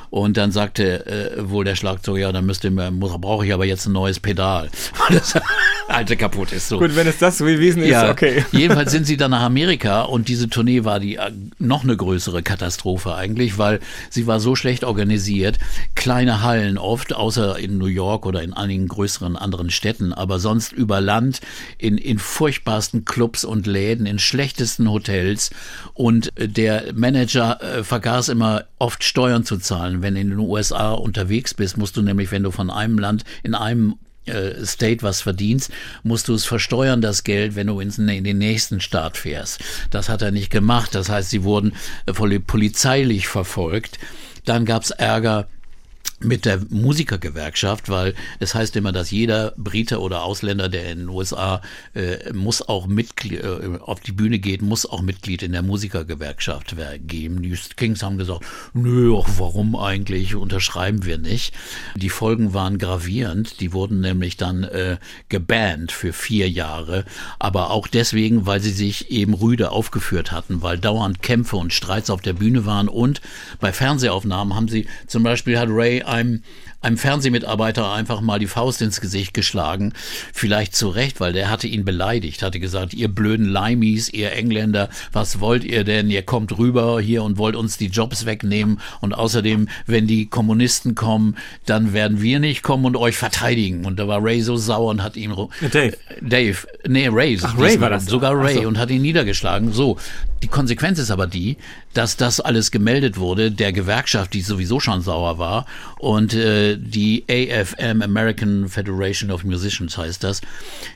Und dann sagte äh, wohl der Schlagzeuger, ja, dann müsste brauche ich aber jetzt ein neues Pedal. *laughs* alte kaputt ist so. Gut, wenn es das gewesen ist, ja, okay. *laughs* Jedenfalls sind sie dann nach Amerika und diese Tournee war die äh, noch eine größere Katastrophe eigentlich, weil sie war so schlecht organisiert. Kleine Hallen oft, außer in New York oder in einigen größeren anderen Städten, aber sonst über Land, in, in furchtbarsten Clubs und Läden, in schlechtesten Hotels. Und äh, der Manager äh, vergaß immer oft Steuern zu zahlen wenn du in den USA unterwegs bist, musst du nämlich, wenn du von einem Land in einem äh, State was verdienst, musst du es versteuern, das Geld, wenn du ins, in den nächsten Staat fährst. Das hat er nicht gemacht. Das heißt, sie wurden äh, polizeilich verfolgt. Dann gab es Ärger mit der Musikergewerkschaft, weil es heißt immer, dass jeder Brite oder Ausländer, der in den USA äh, muss auch Mitglied äh, auf die Bühne geht, muss auch Mitglied in der Musikergewerkschaft geben. Die Kings haben gesagt, nö, auch warum eigentlich unterschreiben wir nicht. Die Folgen waren gravierend. Die wurden nämlich dann äh, gebannt für vier Jahre, aber auch deswegen, weil sie sich eben rüde aufgeführt hatten, weil dauernd Kämpfe und Streits auf der Bühne waren und bei Fernsehaufnahmen haben sie zum Beispiel hat Ray einem einem Fernsehmitarbeiter einfach mal die Faust ins Gesicht geschlagen. Vielleicht zu Recht, weil der hatte ihn beleidigt, hatte gesagt, ihr blöden Limeys, ihr Engländer, was wollt ihr denn? Ihr kommt rüber hier und wollt uns die Jobs wegnehmen und außerdem, wenn die Kommunisten kommen, dann werden wir nicht kommen und euch verteidigen. Und da war Ray so sauer und hat ihn... Dave. Dave. Nee, Ray. Ach, Ray war das. Sogar Ray so. und hat ihn niedergeschlagen. So. Die Konsequenz ist aber die, dass das alles gemeldet wurde, der Gewerkschaft, die sowieso schon sauer war, Und äh, die AFM, American Federation of Musicians heißt das,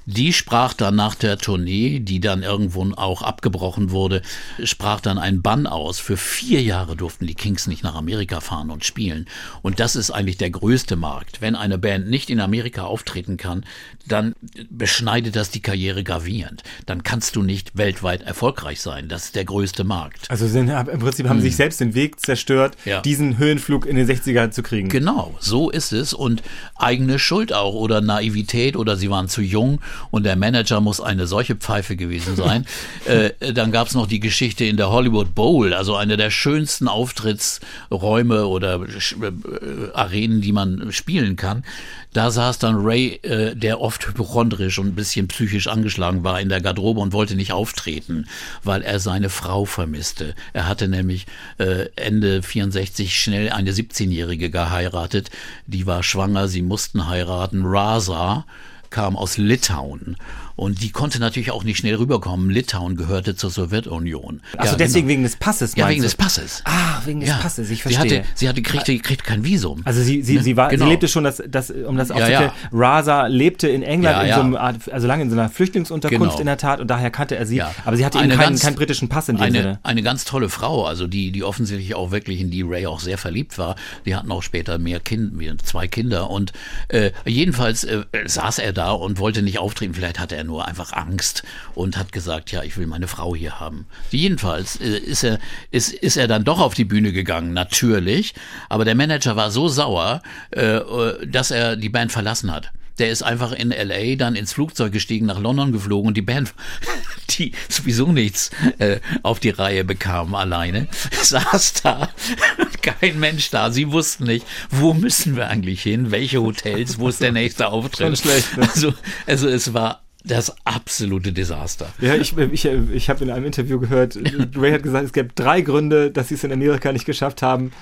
die sprach dann nach der Tournee, die dann irgendwo auch abgebrochen wurde, sprach dann ein Bann aus. Für vier Jahre durften die Kings nicht nach Amerika fahren und spielen. Und das ist eigentlich der größte Markt. Wenn eine Band nicht in Amerika auftreten kann, dann beschneidet das die Karriere gravierend. Dann kannst du nicht weltweit erfolgreich sein. Das der größte Markt. Also sind, im Prinzip haben hm. sich selbst den Weg zerstört, ja. diesen Höhenflug in den 60er zu kriegen. Genau, so ist es und eigene Schuld auch oder Naivität oder sie waren zu jung und der Manager muss eine solche Pfeife gewesen sein. *laughs* äh, dann gab es noch die Geschichte in der Hollywood Bowl, also eine der schönsten Auftrittsräume oder äh, Arenen, die man spielen kann. Da saß dann Ray, äh, der oft hypochondrisch und ein bisschen psychisch angeschlagen war in der Garderobe und wollte nicht auftreten, weil er seine Frau vermisste. Er hatte nämlich äh, Ende 64 schnell eine 17-Jährige geheiratet. Die war schwanger, sie mussten heiraten. Raza kam aus Litauen und die konnte natürlich auch nicht schnell rüberkommen. Litauen gehörte zur Sowjetunion. Also ja, deswegen genau. wegen des Passes. Ja, wegen du? des Passes. Ah, wegen des ja. Passes. Ich verstehe. Sie hatte, sie hatte kriegte, kriegte kein Visum. Also sie, sie, ne? sie war, genau. sie lebte schon, das, das, um das aufzuklären. Ja, ja. Raza lebte in England in so einem Art, also lange in so einer Flüchtlingsunterkunft genau. in der Tat und daher kannte er sie. Aber sie hatte eben keinen, keinen britischen Pass in dem eine, Sinne. Eine ganz tolle Frau, also die, die offensichtlich auch wirklich in die Ray auch sehr verliebt war. Die hatten auch später mehr Kinder, zwei Kinder und äh, jedenfalls äh, saß er da und wollte nicht auftreten. Vielleicht hatte er nur einfach Angst und hat gesagt, ja, ich will meine Frau hier haben. Jedenfalls äh, ist er, ist, ist er dann doch auf die Bühne gegangen, natürlich. Aber der Manager war so sauer, äh, dass er die Band verlassen hat. Der ist einfach in LA dann ins Flugzeug gestiegen, nach London geflogen und die Band, *laughs* die sowieso nichts äh, auf die Reihe bekam alleine, *laughs* saß da, *laughs* kein Mensch da. Sie wussten nicht, wo müssen wir eigentlich hin, welche Hotels, wo ist der nächste Auftritt. Schlecht, ne? Also, also es war das absolute Desaster. Ja, ich, ich, ich habe in einem Interview gehört, Ray hat gesagt, es gäbe drei Gründe, dass sie es in Amerika nicht geschafft haben.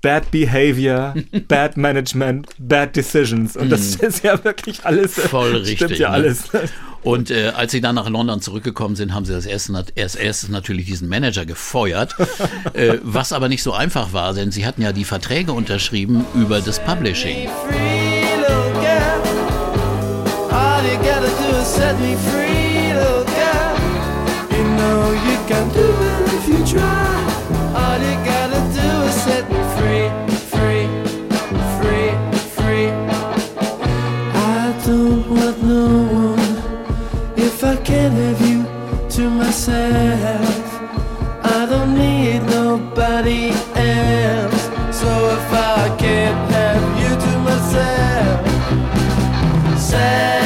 Bad Behavior, Bad Management, Bad Decisions. Und das mm. ist ja wirklich alles. Voll richtig. Stimmt ja ne? alles. Und äh, als sie dann nach London zurückgekommen sind, haben sie das erste, erst erstes natürlich diesen Manager gefeuert, *laughs* äh, was aber nicht so einfach war, denn sie hatten ja die Verträge unterschrieben über das Publishing. Set me free, oh little girl. You know you can do it if you try. All you gotta do is set me free, free, free, free. I don't want no one if I can't have you to myself. I don't need nobody else. So if I can't have you to myself, set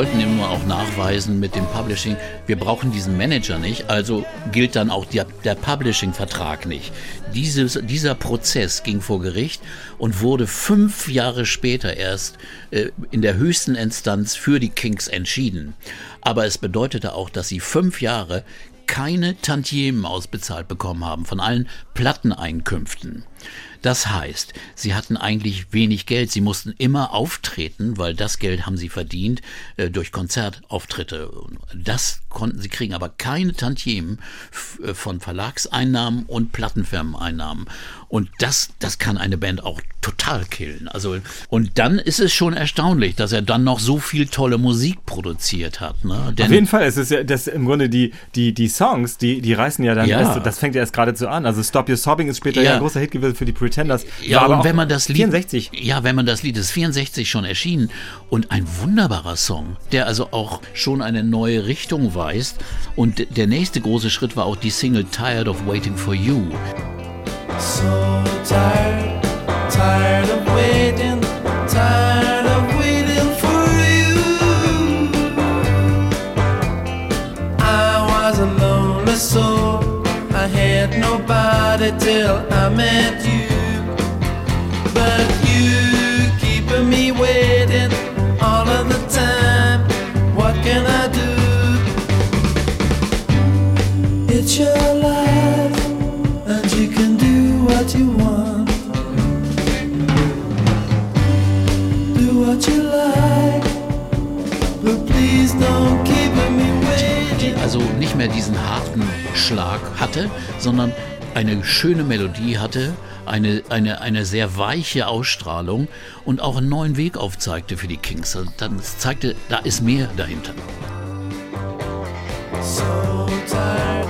wollten immer auch nachweisen mit dem Publishing, wir brauchen diesen Manager nicht, also gilt dann auch der, der Publishing-Vertrag nicht. Dieses, dieser Prozess ging vor Gericht und wurde fünf Jahre später erst äh, in der höchsten Instanz für die Kings entschieden. Aber es bedeutete auch, dass sie fünf Jahre keine Tantiemen ausbezahlt bekommen haben von allen Platteneinkünften. Das heißt, sie hatten eigentlich wenig Geld. Sie mussten immer auftreten, weil das Geld haben sie verdient äh, durch Konzertauftritte. Das konnten sie kriegen, aber keine Tantiemen äh, von Verlagseinnahmen und Plattenfirmeneinnahmen. Und das, das kann eine Band auch total killen. Also, und dann ist es schon erstaunlich, dass er dann noch so viel tolle Musik produziert hat. Ne? Auf jeden Fall, es ist ja das im Grunde die, die, die Songs, die, die reißen ja dann, ja. Erst, das fängt ja erst geradezu an. Also Stop Your Sobbing ist später ja, ja ein großer Hit gewesen für die Pretenders. Ja, und wenn man das Lied. 64. Ja, wenn man das Lied ist 64 schon erschienen und ein wunderbarer Song, der also auch schon eine neue Richtung weist. Und der nächste große Schritt war auch die Single Tired of Waiting for You. So tired, tired of waiting, tired of waiting for you. I was a lonely soul, I had nobody till I met you. But you keeping me waiting all of the time. What can I do? It's your life, and you can do what you want. Do what you like, but please don't keep me waiting. Also nicht mehr diesen harten Schlag hatte, sondern eine schöne Melodie hatte, eine, eine, eine sehr weiche Ausstrahlung und auch einen neuen Weg aufzeigte für die Kings. Also dann zeigte, da ist mehr dahinter. So tired,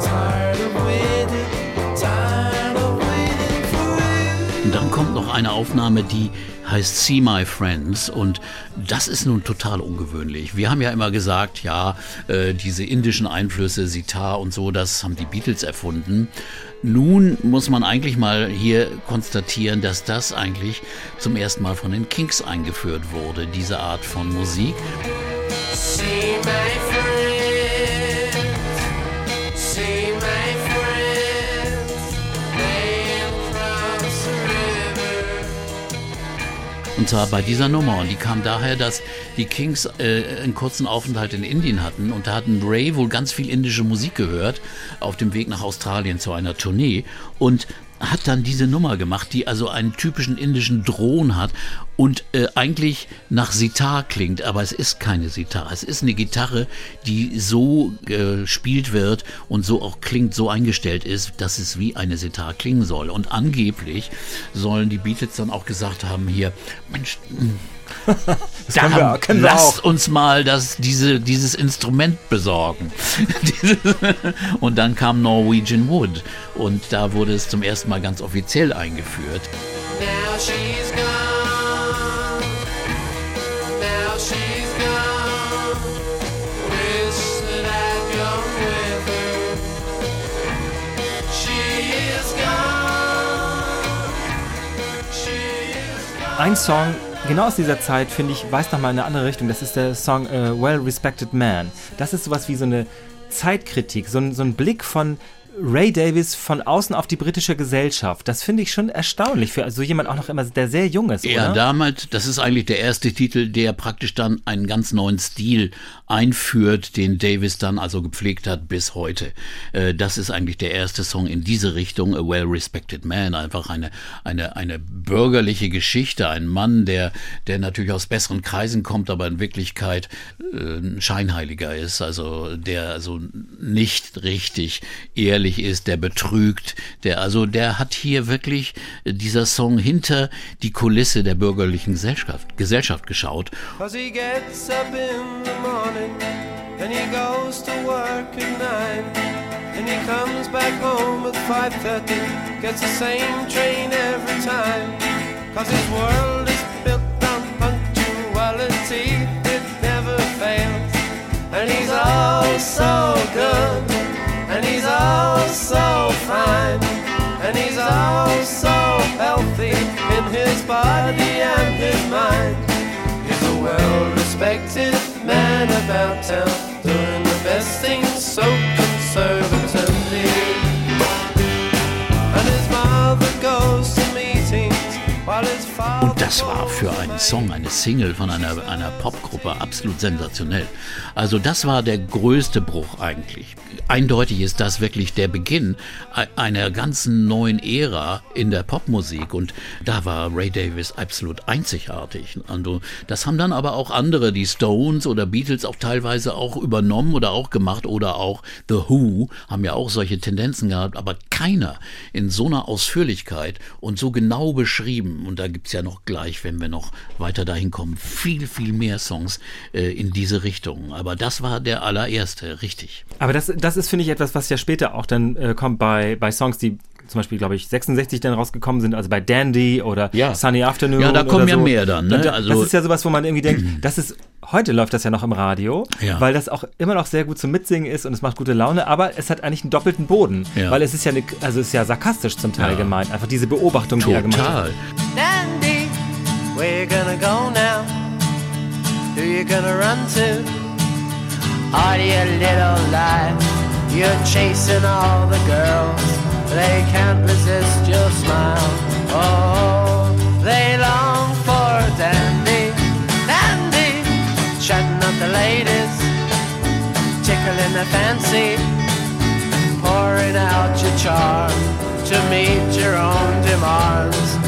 tired Und dann kommt noch eine Aufnahme, die heißt See My Friends und das ist nun total ungewöhnlich. Wir haben ja immer gesagt, ja, äh, diese indischen Einflüsse, Sitar und so, das haben die Beatles erfunden. Nun muss man eigentlich mal hier konstatieren, dass das eigentlich zum ersten Mal von den Kings eingeführt wurde, diese Art von Musik. See my Zwar bei dieser Nummer. Und die kam daher, dass die Kings äh, einen kurzen Aufenthalt in Indien hatten. Und da hatten Ray wohl ganz viel indische Musik gehört auf dem Weg nach Australien zu einer Tournee. Und hat dann diese Nummer gemacht, die also einen typischen indischen Drohnen hat und äh, eigentlich nach Sitar klingt, aber es ist keine Sitar. Es ist eine Gitarre, die so gespielt äh, wird und so auch klingt, so eingestellt ist, dass es wie eine Sitar klingen soll. Und angeblich sollen die Beatles dann auch gesagt haben, hier, Mensch, hm, da wir, können wir lasst auch. uns mal das, diese, dieses Instrument besorgen. *laughs* und dann kam Norwegian Wood und da wurde es zum ersten Mal ganz offiziell eingeführt. Now she's gone. Now she's gone. Wish that I'd gone with her. She is gone. She is gone. Ein Song genau aus dieser Zeit, finde ich, weist nochmal in eine andere Richtung. Das ist der Song uh, Well Respected Man. Das ist sowas wie so eine Zeitkritik, so ein, so ein Blick von Ray Davis von außen auf die britische Gesellschaft. Das finde ich schon erstaunlich für so jemand auch noch immer, der sehr jung ist. Ja, damals, das ist eigentlich der erste Titel, der praktisch dann einen ganz neuen Stil einführt, den Davis dann also gepflegt hat bis heute. Äh, das ist eigentlich der erste Song in diese Richtung, A Well Respected Man, einfach eine, eine, eine bürgerliche Geschichte, ein Mann, der, der natürlich aus besseren Kreisen kommt, aber in Wirklichkeit äh, ein Scheinheiliger ist, also der also nicht richtig ehrlich ehrlich ist, der betrügt, der also der hat hier wirklich äh, dieser Song hinter die Kulisse der bürgerlichen Gesellschaft, Gesellschaft geschaut. And he goes to work at nine. And he comes back home at 5.30 Gets the same train every time. Cause his world is built on punctuality It never fails. And he's all so good all so fine, and he's all so healthy in his body and his mind. He's a well respected man about town, doing the best things so conservatively. And his mother goes to meetings while his father. Und das war für einen Song, eine Single von einer, einer Popgruppe absolut sensationell. Also das war der größte Bruch eigentlich eindeutig ist das wirklich der Beginn einer ganzen neuen Ära in der Popmusik und da war Ray Davis absolut einzigartig. Und das haben dann aber auch andere, die Stones oder Beatles auch teilweise auch übernommen oder auch gemacht oder auch The Who haben ja auch solche Tendenzen gehabt, aber keiner in so einer Ausführlichkeit und so genau beschrieben. Und da gibt es ja noch gleich, wenn wir noch weiter dahin kommen, viel, viel mehr Songs äh, in diese Richtung. Aber das war der allererste, richtig. Aber das, das ist, finde ich, etwas, was ja später auch dann äh, kommt bei, bei Songs, die zum Beispiel, glaube ich, 66 dann rausgekommen sind, also bei Dandy oder ja. Sunny Afternoon. Ja, da kommen ja so. mehr dann. Ne? Also das ist ja sowas, wo man irgendwie denkt, *clears throat* das ist, heute läuft das ja noch im Radio, ja. weil das auch immer noch sehr gut zum Mitsingen ist und es macht gute Laune, aber es hat eigentlich einen doppelten Boden, ja. weil es ist ja, eine, also es ist ja sarkastisch zum Teil gemeint, einfach diese Beobachtung, Total. die er gemacht hat. Dandy, where you gonna go now? Who you gonna run to? Are you little life? You're chasing all the girls, they can't resist your smile. Oh, they long for dandy, dandy, chatting up the ladies, tickling their fancy, pouring out your charm to meet your own demands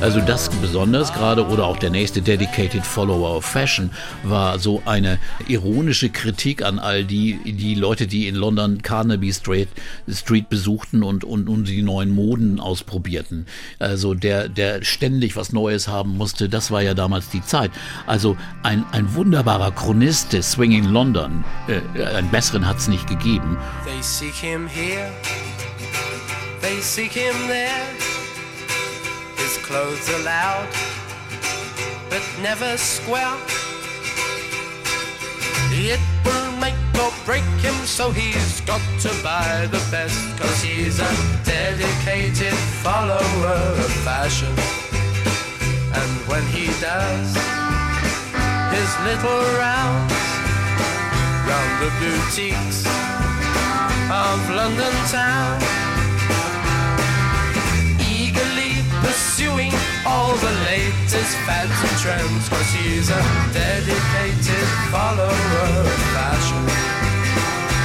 Also das besonders gerade oder auch der nächste Dedicated Follower of Fashion war so eine ironische Kritik an all die, die Leute, die in London Carnaby Street, Street besuchten und, und, und die neuen Moden ausprobierten. Also der, der ständig was Neues haben musste, das war ja damals die Zeit. Also ein, ein wunderbarer Chronist des Swinging London, äh, einen besseren hat es nicht gegeben. They seek him here, they seek him there. Clothes loud, but never square. It will make or break him, so he's got to buy the best. Cause he's a dedicated follower of fashion. And when he does his little rounds round the boutiques of London town, pursuing all the latest fads and trends, cause he's a dedicated follower of fashion.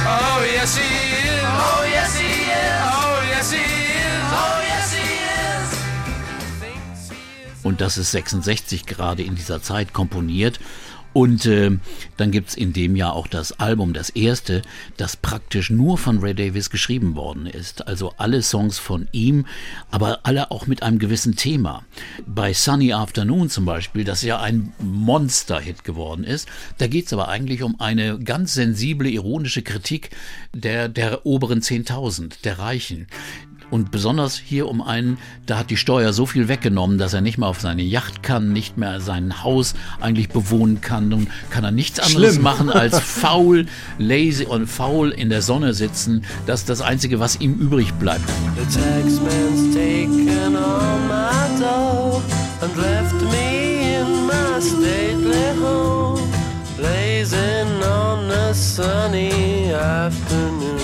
Oh, yes, he is. Oh, yes, he is. Oh, yes, he is. Oh, yes, he is. Thinks he is. Und das ist 66 gerade in dieser Zeit komponiert. Und äh, dann gibt's in dem Jahr auch das Album, das erste, das praktisch nur von Ray Davis geschrieben worden ist. Also alle Songs von ihm, aber alle auch mit einem gewissen Thema. Bei Sunny Afternoon zum Beispiel, das ja ein Monster-Hit geworden ist, da geht's aber eigentlich um eine ganz sensible, ironische Kritik der, der oberen 10.000, der Reichen. Und besonders hier um einen, da hat die Steuer so viel weggenommen, dass er nicht mehr auf seine Yacht kann, nicht mehr sein Haus eigentlich bewohnen kann. Nun kann er nichts anderes Schlimm. machen als *laughs* faul, lazy und faul in der Sonne sitzen. Das ist das Einzige, was ihm übrig bleibt. The taxman's taken all my dough and left me in my stately home, blazing on a sunny afternoon.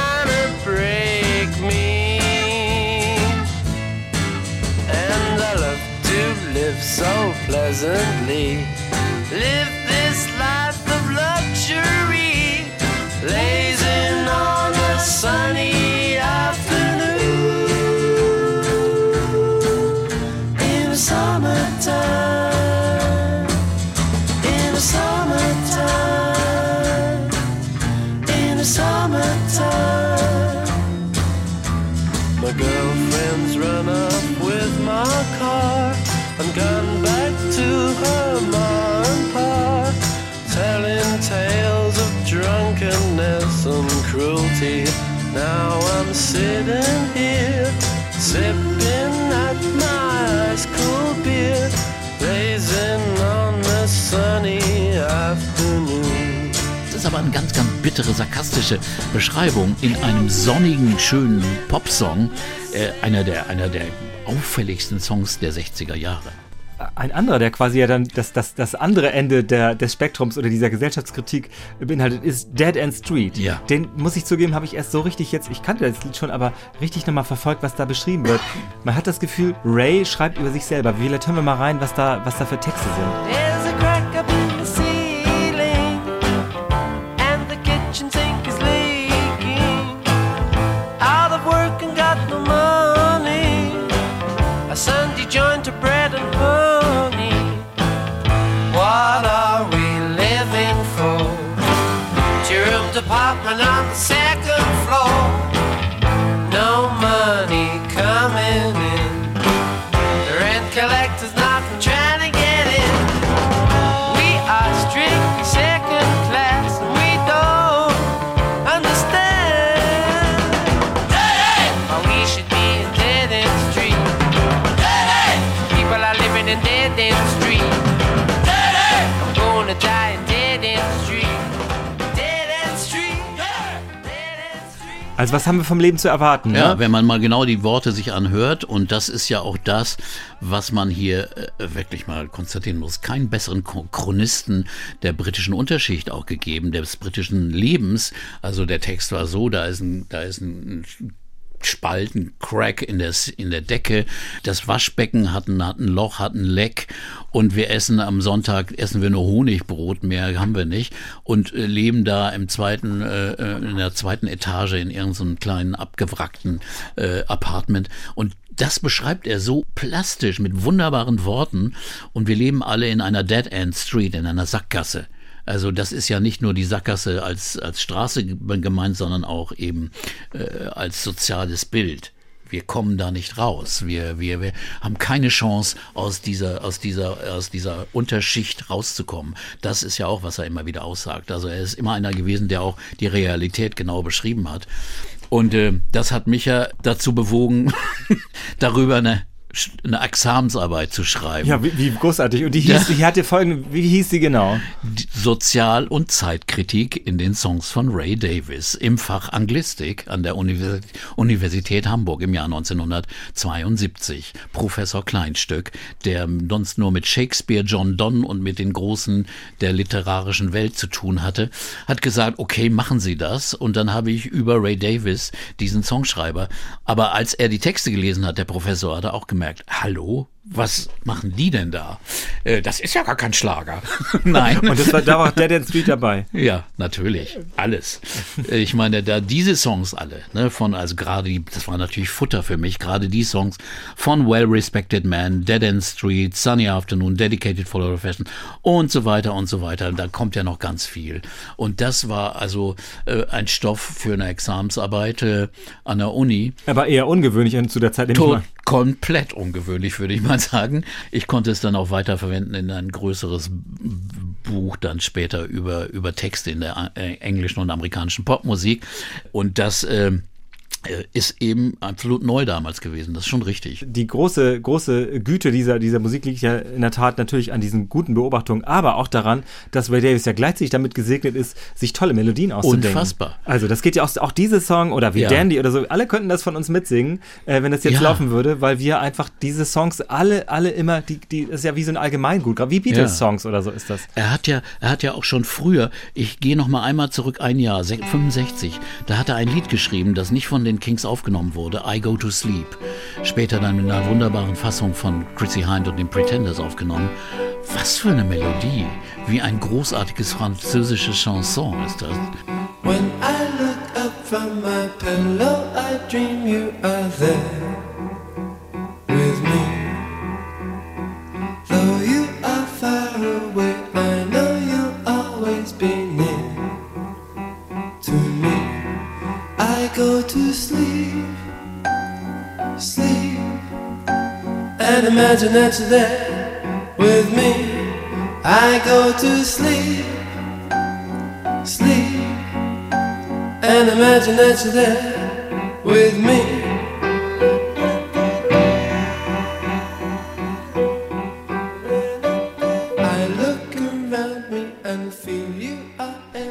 so pleasantly. Live this life of luxury. Blazing on a sunny afternoon. In the summertime, in the summertime, in the summertime. My girlfriend's run up with my car and gone cruelty. Now I'm sitting here, sipping at my ice cool beer, blazing on a sunny afternoon. Das ist aber eine ganz, ganz bittere, sarkastische Beschreibung in einem sonnigen, schönen Popsong. Äh, einer, der, einer der auffälligsten Songs der 60er Jahre. Ein anderer, der quasi ja dann das, das, das andere Ende der, des Spektrums oder dieser Gesellschaftskritik beinhaltet, ist Dead End Street. Ja. Den muss ich zugeben, habe ich erst so richtig jetzt, ich kannte das Lied schon, aber richtig nochmal verfolgt, was da beschrieben wird. Man hat das Gefühl, Ray schreibt über sich selber. Vielleicht hören wir mal rein, was da, was da für Texte sind. Also was haben wir vom Leben zu erwarten? Ja, ne? wenn man mal genau die Worte sich anhört und das ist ja auch das, was man hier äh, wirklich mal konstatieren muss. Keinen besseren Chro- Chronisten der britischen Unterschicht auch gegeben, des britischen Lebens. Also der Text war so, da ist ein, da ist ein Spalt, ein Crack in der, in der Decke. Das Waschbecken hat ein, hat ein Loch, hat ein Leck. Und wir essen am Sonntag, essen wir nur Honigbrot, mehr haben wir nicht. Und äh, leben da im zweiten, äh, äh, in der zweiten Etage in irgendeinem kleinen abgewrackten äh, Apartment. Und das beschreibt er so plastisch mit wunderbaren Worten. Und wir leben alle in einer Dead End Street, in einer Sackgasse. Also das ist ja nicht nur die Sackgasse als, als Straße gemeint, sondern auch eben äh, als soziales Bild. Wir kommen da nicht raus. Wir, wir, wir haben keine Chance, aus dieser, aus, dieser, aus dieser Unterschicht rauszukommen. Das ist ja auch, was er immer wieder aussagt. Also er ist immer einer gewesen, der auch die Realität genau beschrieben hat. Und äh, das hat mich ja dazu bewogen, *laughs* darüber eine, eine Examensarbeit zu schreiben. Ja, wie, wie großartig. Und die hieß, die hatte folgende, wie hieß sie genau? Die Sozial- und Zeitkritik in den Songs von Ray Davis im Fach Anglistik an der Universität, Universität Hamburg im Jahr 1972. Professor Kleinstück, der sonst nur mit Shakespeare, John Donne und mit den Großen der literarischen Welt zu tun hatte, hat gesagt, okay, machen Sie das. Und dann habe ich über Ray Davis diesen Songschreiber. Aber als er die Texte gelesen hat, der Professor, hat er auch gemerkt, hallo, was machen die denn da? Äh, das ist ja gar kein Schlager. *laughs* Nein. Und das war, da war auch Dead End Street dabei. Ja, natürlich. Alles. Ich meine, da diese Songs alle, ne, von, also gerade die, das war natürlich Futter für mich, gerade die Songs von Well Respected Man, Dead End Street, Sunny Afternoon, Dedicated for Our Fashion und so weiter und so weiter. Da kommt ja noch ganz viel. Und das war also äh, ein Stoff für eine Examensarbeit äh, an der Uni. Aber eher ungewöhnlich und zu der Zeit, in To komplett ungewöhnlich, würde ich mal sagen. Ich konnte es dann auch weiterverwenden in ein größeres Buch dann später über, über Texte in der äh, englischen und amerikanischen Popmusik. Und das äh, ist eben absolut neu damals gewesen. Das ist schon richtig. die große, große Güte dieser, dieser Musik liegt ja in der Tat natürlich an diesen guten Beobachtungen, aber auch daran, dass Ray Davis ja gleichzeitig damit gesegnet ist, sich tolle Melodien auszudenken. Unfassbar. Also das geht ja auch, auch diese Song oder wie Ja. Dandy oder so, alle könnten das von uns mitsingen, äh, wenn das jetzt Ja. laufen würde, weil wir einfach diese Songs alle, alle immer, die, die, das ist ja wie so ein Allgemeingut, wie Beatles-Songs oder so ist das. Er hat ja, er hat ja auch schon früher, ich gehe noch mal einmal zurück ein Jahr, se- 65, da hat er ein Lied geschrieben, das nicht von den Kings aufgenommen wurde, I Go to Sleep. Später dann in einer wunderbaren Fassung von Chrissy Hind und den Pretenders aufgenommen. Was für eine Melodie, wie ein großartiges französisches Chanson ist das. When I look up from my pillow, I dream you are there with me. Though you are far away, go to sleep, sleep, and imagine that you're there with me. I go to sleep, sleep and imagine that you're there with me.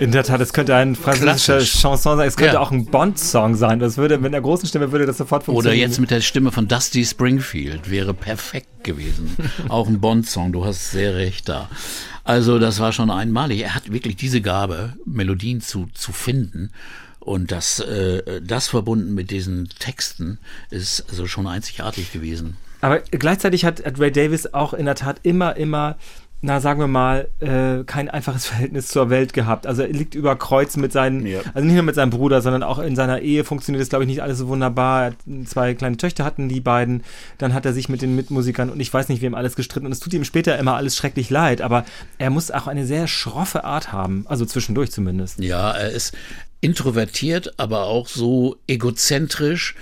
In der Tat, es könnte ein französischer Klassisch. Chanson sein, es könnte Ja. auch ein Bond-Song sein. Das würde, mit einer großen Stimme würde das sofort Oder funktionieren. jetzt mit der Stimme von Dusty Springfield wäre perfekt gewesen. *laughs* Auch ein Bond-Song, du hast sehr recht da. Also das war schon einmalig. Er hat wirklich diese Gabe, Melodien zu, zu finden. Und das, äh, das verbunden mit diesen Texten ist also schon einzigartig gewesen. Aber gleichzeitig hat, hat Ray Davis auch in der Tat immer, immer, na sagen wir mal, äh, kein einfaches *laughs* Verhältnis zur Welt gehabt. Also er liegt über Kreuz mit seinen, Ja. also nicht nur mit seinem Bruder, sondern auch in seiner Ehe funktioniert es, glaube ich, nicht alles so wunderbar. Er hat zwei kleine Töchter hatten die beiden, dann hat er sich mit den Mitmusikern und ich weiß nicht, wem alles gestritten und es tut ihm später immer alles schrecklich leid, aber er muss auch eine sehr schroffe Art haben, also zwischendurch zumindest. Ja, er ist introvertiert, aber auch so egozentrisch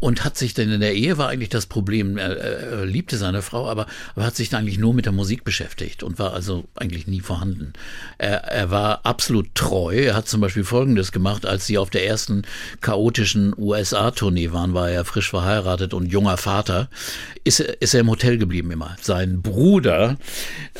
und hat sich denn in der Ehe war eigentlich das Problem, er, er liebte seine Frau, aber, aber hat sich eigentlich nur mit der Musik beschäftigt und war also eigentlich nie vorhanden. Er, er war absolut treu. Er hat zum Beispiel Folgendes gemacht, als sie auf der ersten chaotischen USA-Tournee waren, war er frisch verheiratet und junger Vater, ist, er- ist er im Hotel geblieben immer. Sein Bruder,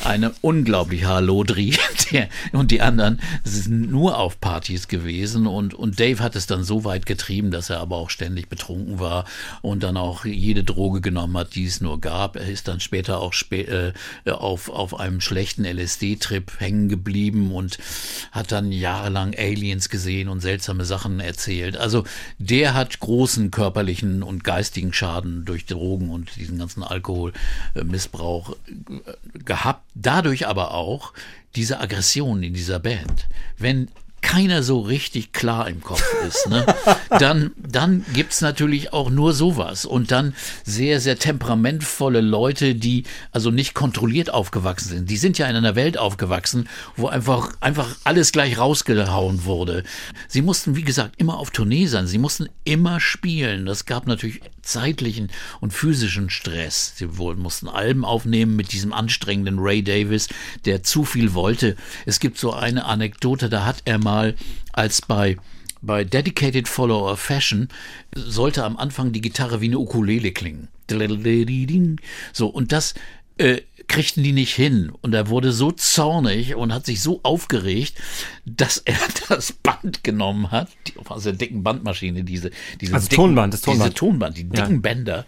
eine unglaublich Halodri, *laughs* der, und die anderen sind nur auf Partys gewesen und, und Dave hat es dann so weit getrieben, dass er aber auch ständig betrunken war und dann auch jede Droge genommen hat, die es nur gab. Er ist dann später auch spä äh, auf, auf einem schlechten LSD-Trip hängen geblieben und hat dann jahrelang Aliens gesehen und seltsame Sachen erzählt. Also der hat großen körperlichen und geistigen Schaden durch Drogen und diesen ganzen Alkoholmissbrauch äh, gehabt. Dadurch aber auch diese Aggression in dieser Band. Wenn keiner so richtig klar im Kopf ist, ne? *laughs* dann, dann gibt's natürlich auch nur sowas. Und dann sehr, sehr temperamentvolle Leute, die also nicht kontrolliert aufgewachsen sind. Die sind ja in einer Welt aufgewachsen, wo einfach, einfach alles gleich rausgehauen wurde. Sie mussten, wie gesagt, immer auf Tournee sein. Sie mussten immer spielen. Das gab natürlich zeitlichen und physischen Stress. Sie wohl mussten Alben aufnehmen mit diesem anstrengenden Ray Davis, der zu viel wollte. Es gibt so eine Anekdote, da hat er mal als bei bei Dedicated Follower Fashion sollte am Anfang die Gitarre wie eine Ukulele klingen. So, und das äh, kriegten die nicht hin. Und er wurde so zornig und hat sich so aufgeregt, dass er *laughs* das Band genommen hat, die, aus der dicken Bandmaschine, diese, diese Also dicken, Tonband, das Tonband. Diese Tonband, die dicken Ja. Bänder,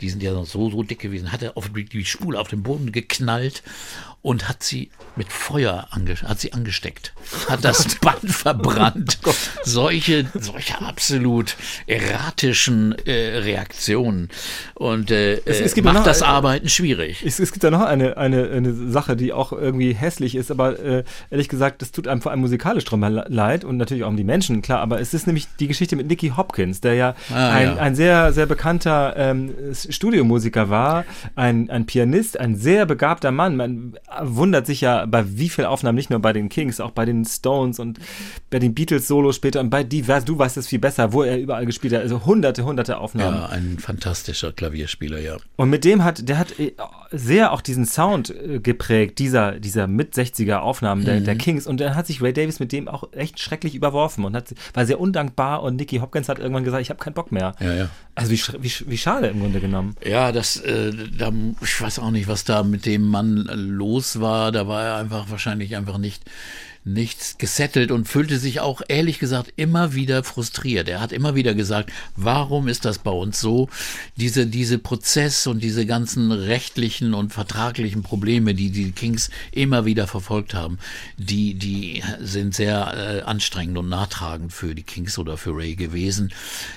die sind ja so, so dick gewesen, hat er auf die die Spule auf den Boden geknallt und hat sie mit Feuer ange, hat sie angesteckt, hat das *laughs* Band verbrannt. solche, solche absolut erratischen äh, Reaktionen und äh, Es- es äh, macht das Arbeiten schwierig. Es, es gibt da noch eine, eine, eine Sache, die auch irgendwie hässlich ist, aber äh, ehrlich gesagt, das tut einem vor allem musikalisch drum le- leid und natürlich auch um die Menschen, klar, aber es ist nämlich die Geschichte mit Nicky Hopkins, der ja, Ah, ein, ja. ein sehr, sehr bekannter ähm, Studiomusiker war, ein, ein Pianist, ein sehr begabter Mann. Man wundert sich ja bei wie vielen Aufnahmen, nicht nur bei den Kings, auch bei den Stones und bei den Beatles Solo später und bei divers, du weißt es viel besser, wo er überall gespielt hat, also hunderte, hunderte Aufnahmen. Ja, ein fantastischer Klavierspieler, ja. Und mit dem hat, der hat äh, sehr auch diesen Sound äh, geprägt, dieser, dieser Mit-60er Aufnahmen der, Mhm. der Kings. Und dann hat sich Ray Davis mit dem auch echt schrecklich überworfen und hat, war sehr undankbar. Und Nicky Hopkins hat irgendwann gesagt, ich habe keinen Bock mehr. Ja, ja. Also wie, wie, wie schade im Grunde genommen. Ja, das, äh, da, ich weiß auch nicht, was da mit dem Mann äh, los war. Da war er einfach wahrscheinlich einfach nicht nicht gesettelt und fühlte sich auch ehrlich gesagt immer wieder frustriert. Er hat immer wieder gesagt, warum ist das bei uns so? Diese, diese Prozess und diese ganzen rechtlichen und vertraglichen Probleme, die die Kings immer wieder verfolgt haben, die, die sind sehr äh, anstrengend und nachtragend für die Kings oder für Ray gewesen.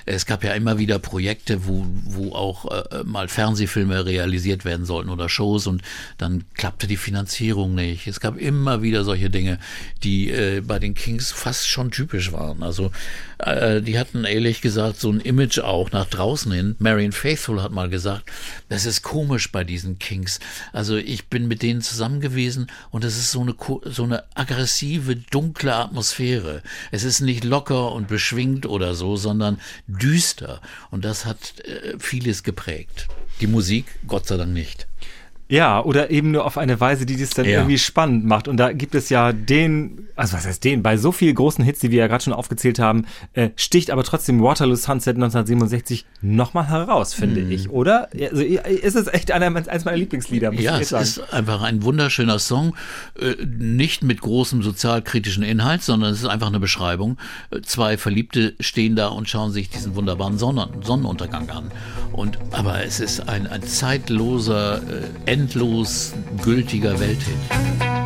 Es gab ja immer wieder Projekte, wo, wo auch äh, mal Fernsehfilme realisiert werden sollten oder Shows und dann klappte die Finanzierung nicht. Es gab immer wieder solche Dinge, die äh, bei den Kings fast schon typisch waren. Also äh, die hatten ehrlich gesagt so ein Image auch nach draußen hin. Marion Faithful hat mal gesagt, das ist komisch bei diesen Kings. Also ich bin mit denen zusammen gewesen und es ist so eine so eine aggressive, dunkle Atmosphäre. Es ist nicht locker und beschwingt oder so, sondern düster. Und das hat äh, vieles geprägt. Die Musik, Gott sei Dank nicht. Ja, oder eben nur auf eine Weise, die das dann Ja. irgendwie spannend macht. Und da gibt es ja den, also was heißt den, bei so vielen großen Hits, die wir ja gerade schon aufgezählt haben, äh, sticht aber trotzdem Waterloo Sunset 1967 nochmal heraus, finde Mhm. ich, oder? Also ist es echt einer, eins meiner Lieblingslieder, muss Ja, ich es sagen. ist einfach ein wunderschöner Song, äh, nicht mit großem sozialkritischen Inhalt, sondern es ist einfach eine Beschreibung. Äh, Zwei Verliebte stehen da und schauen sich diesen wunderbaren Sonnen Sonnenuntergang an. Und, aber es ist ein, ein zeitloser, äh, endlos gültiger Welthit.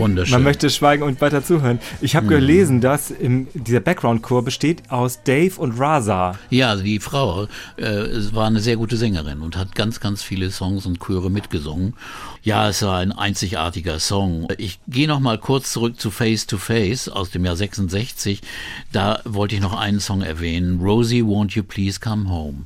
Wunderschön. Man möchte schweigen und weiter zuhören. Ich habe gelesen, dass im, dieser Background-Chor besteht aus Dave und Raza. Ja, also die Frau äh, war eine sehr gute Sängerin und hat ganz, ganz viele Songs und Chöre mitgesungen. Ja, es war ein einzigartiger Song. Ich gehe noch mal kurz zurück zu Face to Face aus dem Jahr 66. Da wollte ich noch einen Song erwähnen. Rosie, won't you please come home?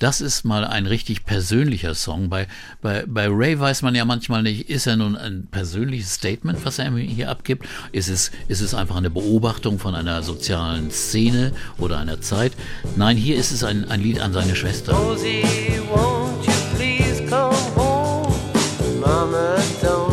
Das ist mal ein richtig persönlicher Song. Bei, bei, bei Ray weiß man ja manchmal nicht, ist er nun ein persönliches Statement, was er hier abgibt? Ist es, ist es einfach eine Beobachtung von einer sozialen Szene oder einer Zeit? Nein, hier ist es ein, ein Lied an seine Schwester. Rosie, won't you please come home? Mama don't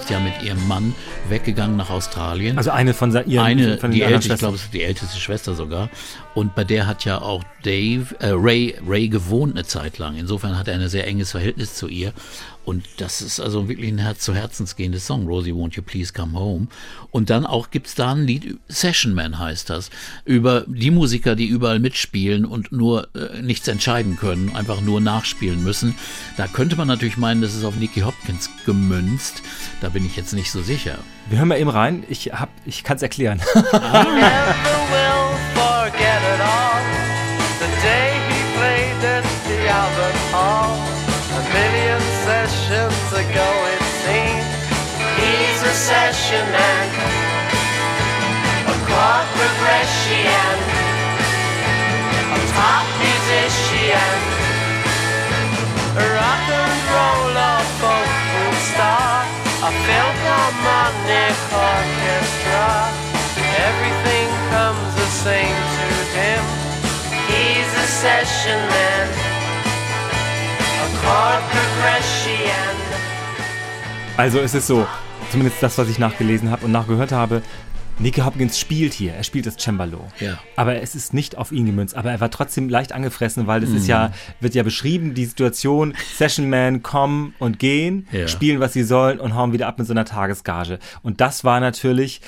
ist ja mit ihrem Mann weggegangen nach Australien. Also eine von ihren eine, von die älteste, ich glaube, es ist die älteste Schwester sogar. Und bei der hat ja auch Dave, äh, Ray, Ray gewohnt eine Zeit lang. Insofern hat er ein sehr enges Verhältnis zu ihr. Und das ist also wirklich ein Herz zu Herzens gehendes Song. Rosie, won't you please come home? Und dann auch gibt's da ein Lied, Session Man heißt das, über die Musiker, die überall mitspielen und nur äh, nichts entscheiden können, einfach nur nachspielen müssen. Da könnte man natürlich meinen, das ist auf Nicky Hopkins gemünzt. Da bin ich jetzt nicht so sicher. Wir hören mal eben rein. Ich, hab- ich kann es erklären. *laughs* never will forget it all. A session man. A chord progression. A top musician. A rock and roll or folk star. A Philharmonic orchestra. Everything comes the same to him. He's a session man. A chord progression. Also es ist so, zumindest das, was ich nachgelesen habe und nachgehört habe, Nicky Hopkins spielt hier, er spielt das Cembalo. Ja. Aber es ist nicht auf ihn gemünzt, aber er war trotzdem leicht angefressen, weil es ist ja, wird ja beschrieben, die Situation, Session Man kommen und gehen, Ja. spielen, was sie sollen und hauen wieder ab mit so einer Tagesgage. Und das war natürlich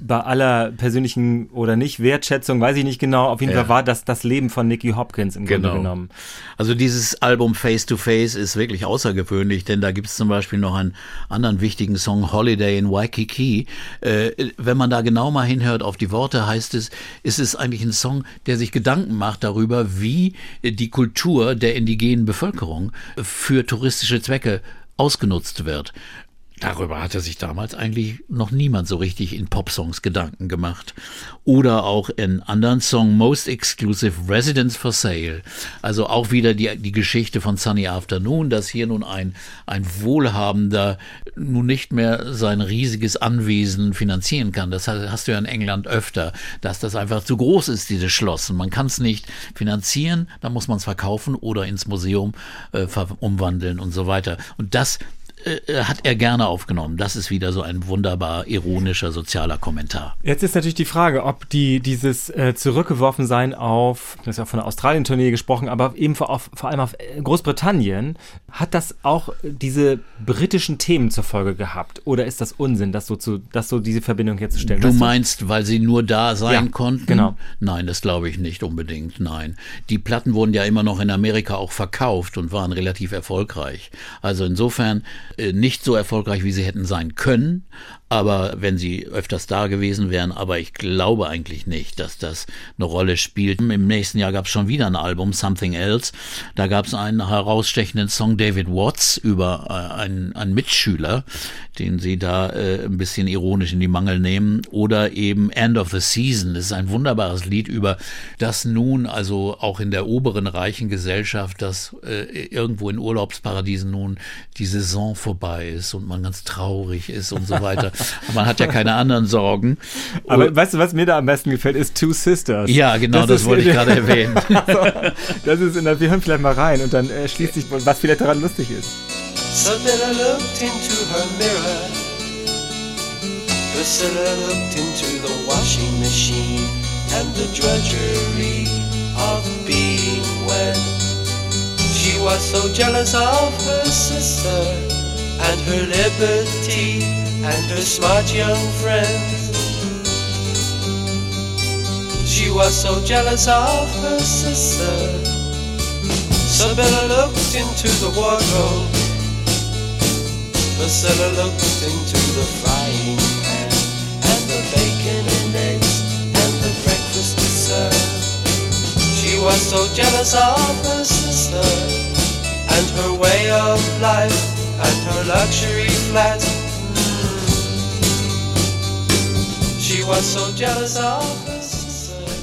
bei aller persönlichen oder nicht Wertschätzung, weiß ich nicht genau, auf jeden Ja. Fall war das das Leben von Nicky Hopkins im Grunde Genau. genommen. Also dieses Album Face to Face ist wirklich außergewöhnlich, denn da gibt es zum Beispiel noch einen anderen wichtigen Song, Holiday in Waikiki. Äh, wenn man da genau mal hinhört auf die Worte, heißt es, ist es eigentlich ein Song, der sich Gedanken macht darüber, wie äh, die Kultur der indigenen Bevölkerung für touristische Zwecke ausgenutzt wird. Darüber hatte sich damals eigentlich noch niemand so richtig in Popsongs Gedanken gemacht. Oder auch in anderen Song Most Exclusive Residence for Sale. Also auch wieder die, die Geschichte von Sunny Afternoon, dass hier nun ein, ein Wohlhabender nun nicht mehr sein riesiges Anwesen finanzieren kann. Das hast du ja in England öfter, dass das einfach zu groß ist, dieses Schloss. Und man kann es nicht finanzieren, dann muss man es verkaufen oder ins Museum äh, umwandeln und so weiter. Und das äh, hat er gerne aufgenommen. Das ist wieder so ein wunderbar ironischer sozialer Kommentar. Jetzt ist natürlich die Frage, ob die dieses äh, zurückgeworfen sein auf, das ist ja von der Australien-Tournee gesprochen, aber eben vor, auf, vor allem auf äh, Großbritannien, hat das auch diese britischen Themen zur Folge gehabt? Oder ist das Unsinn, das so, zu, das so diese Verbindung herzustellen? Du meinst, weil sie nur da sein Ja, konnten? genau. Nein, das glaube ich nicht unbedingt. Nein. Die Platten wurden ja immer noch in Amerika auch verkauft und waren relativ erfolgreich. Also insofern äh, nicht so erfolgreich, wie sie hätten sein können, aber wenn sie öfters da gewesen wären, aber ich glaube eigentlich nicht, dass das eine Rolle spielt. Im nächsten Jahr gab es schon wieder ein Album, Something Else. Da gab es einen herausstechenden Song David Watts über äh, einen, einen Mitschüler, den sie da äh, ein bisschen ironisch in die Mangel nehmen. Oder eben End of the Season. Das ist ein wunderbares Lied über das nun, also auch in der oberen reichen Gesellschaft, dass äh, irgendwo in Urlaubsparadiesen nun die Saison vorbei ist und man ganz traurig ist und so weiter. *laughs* *laughs* man hat ja keine anderen Sorgen. Aber und, weißt du, was mir da am besten gefällt, ist Two Sisters. Ja, genau, das, das wollte ich gerade erwähnen. *laughs* das ist in der, wir hören vielleicht mal rein und dann äh, schließt sich, was vielleicht daran lustig ist. So then I looked into her mirror. Priscilla looked into the washing machine and the drudgery of being wed. She was so jealous of her sister and her liberty and her smart young friends. She was so jealous of her sister. So Bella looked into the wardrobe Priscilla looked into the frying pan and the bacon and eggs and the breakfast dessert. She was so jealous of her sister and her way of life and her luxury flat. She was so jealous of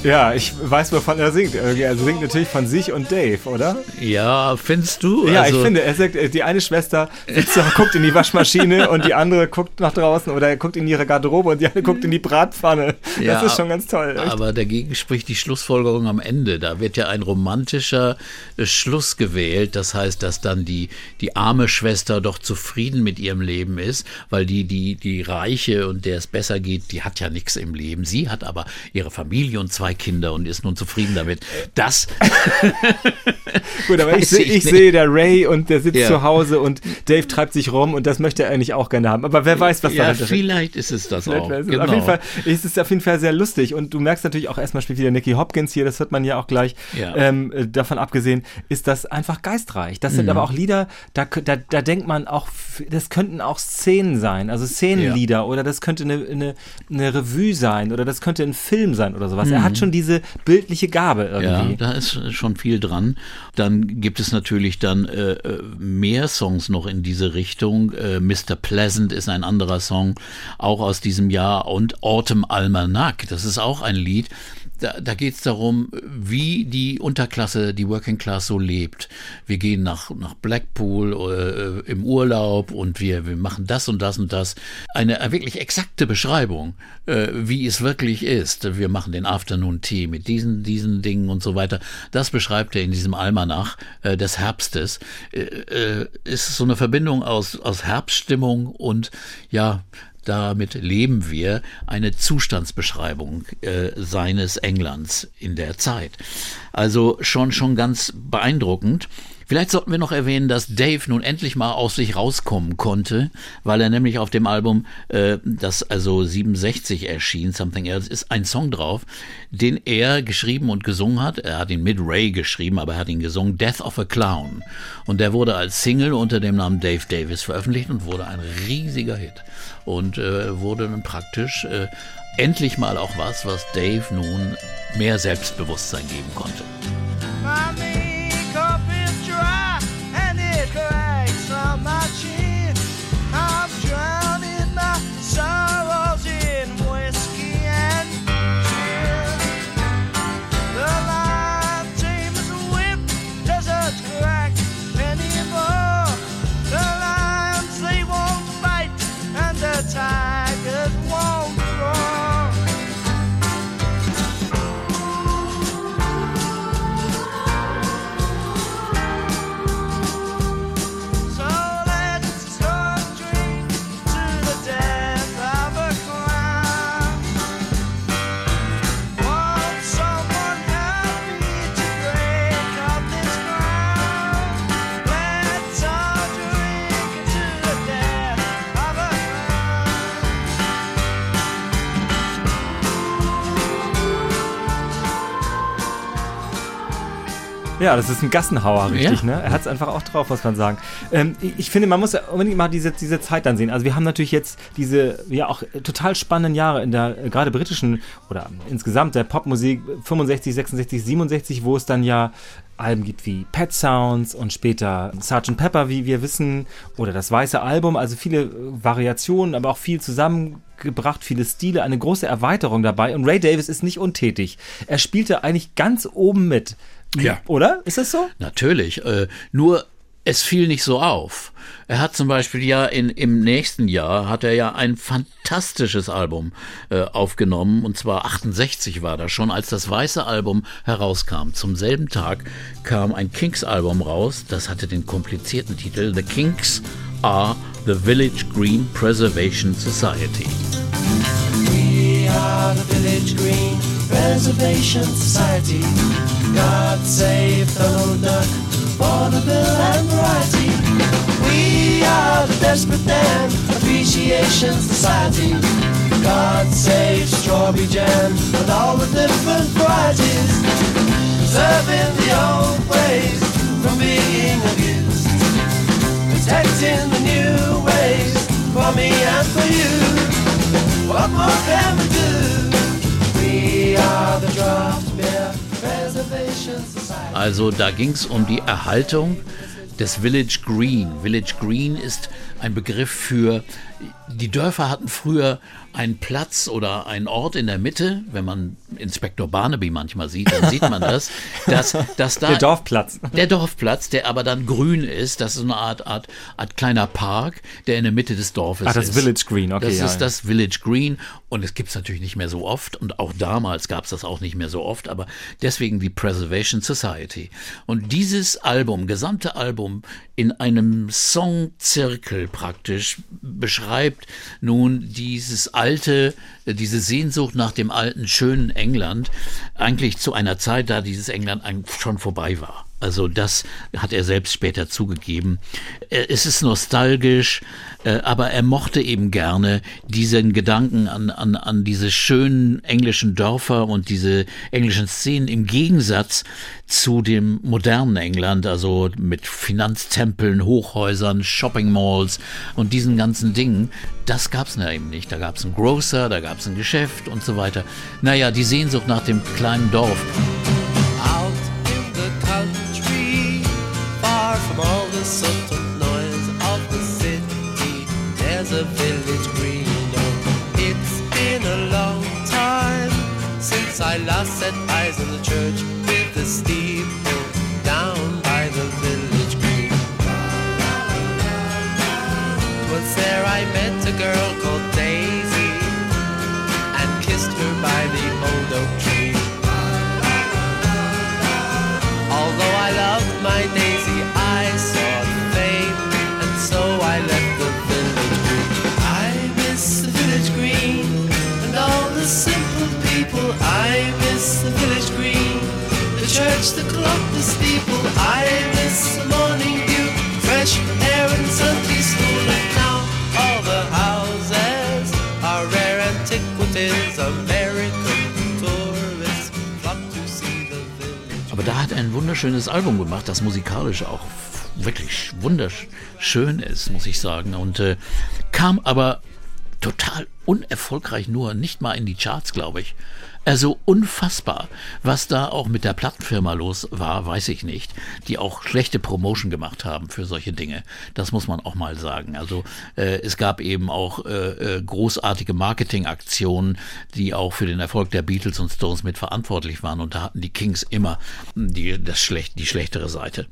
Ja, ich weiß, wovon er singt. Er singt natürlich von sich und Dave, oder? Ja, findest du? Ja, also ich finde, er sagt, äh, die eine Schwester sitzt, guckt in die Waschmaschine und die andere guckt nach draußen oder er guckt in ihre Garderobe und die andere guckt in die Bratpfanne. Ja, das ist schon ganz toll. Echt? Aber dagegen spricht die Schlussfolgerung am Ende. Da wird ja ein romantischer äh, Schluss gewählt. Das heißt, dass dann die, die arme Schwester doch zufrieden mit ihrem Leben ist, weil die, die, die Reiche und der es besser geht, die hat ja nichts im Leben. Sie hat aber ihre Familie und zwei Kinder und ist nun zufrieden damit. Das. *laughs* Gut, aber ich, ich, ich sehe der Ray und der sitzt ja. zu Hause und Dave treibt sich rum und das möchte er eigentlich auch gerne haben. Aber wer weiß, was ja, dahinter Vielleicht ist es das vielleicht auch. Genau. Auf jeden Fall ist es auf jeden Fall sehr lustig und du merkst natürlich auch erstmal spielt wieder Nicky Hopkins hier, das hört man ja auch gleich. Ja. Ähm, davon abgesehen ist das einfach geistreich. Das sind mhm. aber auch Lieder, da, da, da denkt man auch, das könnten auch Szenen sein, also Szenenlieder ja. oder das könnte eine, eine, eine Revue sein oder das könnte ein Film sein oder sowas. Mhm. Er hat mhm. Schon diese bildliche Gabe irgendwie. Ja, da ist schon viel dran. Dann gibt es natürlich dann äh, äh mehr Songs noch in diese Richtung. Äh, Mr. Pleasant ist ein anderer Song, auch aus diesem Jahr und Autumn Almanac, das ist auch ein Lied, da, da geht es darum, wie die Unterklasse, die Working Class so lebt. Wir gehen nach, nach Blackpool äh, im Urlaub und wir, wir machen das und das und das. Eine äh, wirklich exakte Beschreibung, äh, wie es wirklich ist. Wir machen den Afternoon Tea mit diesen, diesen Dingen und so weiter. Das beschreibt er in diesem Almanach äh, des Herbstes. Äh, äh, ist so eine Verbindung aus, aus Herbststimmung und ja, damit leben wir, eine Zustandsbeschreibung äh, seines Englands in der Zeit. Also schon, schon ganz beeindruckend. Vielleicht sollten wir noch erwähnen, dass Dave nun endlich mal aus sich rauskommen konnte, weil er nämlich auf dem Album, äh, das also 67 erschien, Something Else, ist ein Song drauf, den er geschrieben und gesungen hat. Er hat ihn mit Ray geschrieben, aber er hat ihn gesungen, Death of a Clown. Und der wurde als Single unter dem Namen Dave Davis veröffentlicht und wurde ein riesiger Hit. Und äh, wurde dann praktisch äh, endlich mal auch was, was Dave nun mehr Selbstbewusstsein geben konnte. Mami. Ja, das ist ein Gassenhauer, richtig, Ja. ne? Er hat es einfach auch drauf, muss man sagen. Ähm, ich, finde, man muss ja unbedingt mal diese, diese Zeit dann sehen. Also wir haben natürlich jetzt diese, ja auch äh, total spannenden Jahre in der äh, gerade britischen oder insgesamt der Popmusik 65, 66, 67, wo es dann ja Alben gibt wie Pet Sounds und später Sgt. Pepper, wie wir wissen, oder das Weiße Album, also viele äh, Variationen, aber auch viel zusammengebracht, viele Stile, eine große Erweiterung dabei. Und Ray Davis ist nicht untätig. Er spielte eigentlich ganz oben mit. Ja. Oder? Ist das so? Natürlich. Äh, nur es fiel nicht so auf. Er hat zum Beispiel ja in, im nächsten Jahr hat er ja ein fantastisches Album äh, aufgenommen und zwar 68 war das schon, als das weiße Album herauskam. Zum selben Tag kam ein Kinks Album raus, das hatte den komplizierten Titel The Kinks are the Village Green Preservation Society. We are the Village Green Preservation Society. God save Donald Duck, Vaudeville and variety. We are the Desperate Dan Appreciation Society. God save Strawberry Jam and all the different varieties. Preserving the old ways from being abused. Protecting the new ways for me and for you. What more can we do? We are the Draft Beer Preservation Society. Also da ging es um die Erhaltung des Village Green. Village Green ist ein Begriff für, die Dörfer hatten früher einen Platz oder einen Ort in der Mitte, wenn man Inspektor Barnaby manchmal sieht, dann sieht man das, *laughs* dass, dass da Der Dorfplatz. der Dorfplatz, der aber dann grün ist, das ist eine Art, Art, Art kleiner Park, der in der Mitte des Dorfes Ach, das ist. Village Green, okay, Das ja, ist ja. das Village Green und es gibt es natürlich nicht mehr so oft und auch damals gab es das auch nicht mehr so oft, aber deswegen die Preservation Society. Und dieses Album, gesamte Album in einem Songzirkel praktisch beschreibt nun dieses alte, äh, diese Sehnsucht nach dem alten, schönen England, eigentlich zu einer Zeit, da dieses England schon vorbei war. Also das hat er selbst später zugegeben. Äh, Es ist nostalgisch, aber er mochte eben gerne diesen Gedanken an, an, an diese schönen englischen Dörfer und diese englischen Szenen im Gegensatz zu dem modernen England, also mit Finanztempeln, Hochhäusern, Shopping Malls und diesen ganzen Dingen. Das gab es eben nicht. Da gab es einen Grocer, da gab es ein Geschäft und so weiter. Naja, die Sehnsucht nach dem kleinen Dorf. Out in the country, far from all the soot a village green. Oh, it's been a long time since I last set eyes on the church with the steeple down by the village green. Was there I met a girl miss the village green, the church, the clock, the steeple. I miss the morning dew, fresh air and Sunday school. And now all the houses are rare antiquities. American. Aber da hat ein wunderschönes Album gemacht, das musikalisch auch wirklich wunderschön ist, muss ich sagen. Und äh, kam aber total unerfolgreich nur, nicht mal in die Charts, glaube ich. Also unfassbar. Was da auch mit der Plattenfirma los war, weiß ich nicht. Die auch schlechte Promotion gemacht haben für solche Dinge. Das muss man auch mal sagen. Also äh, es gab eben auch äh, äh, großartige Marketingaktionen, die auch für den Erfolg der Beatles und Stones mit verantwortlich waren. Und da hatten die Kings immer die, das schlecht, die schlechtere Seite.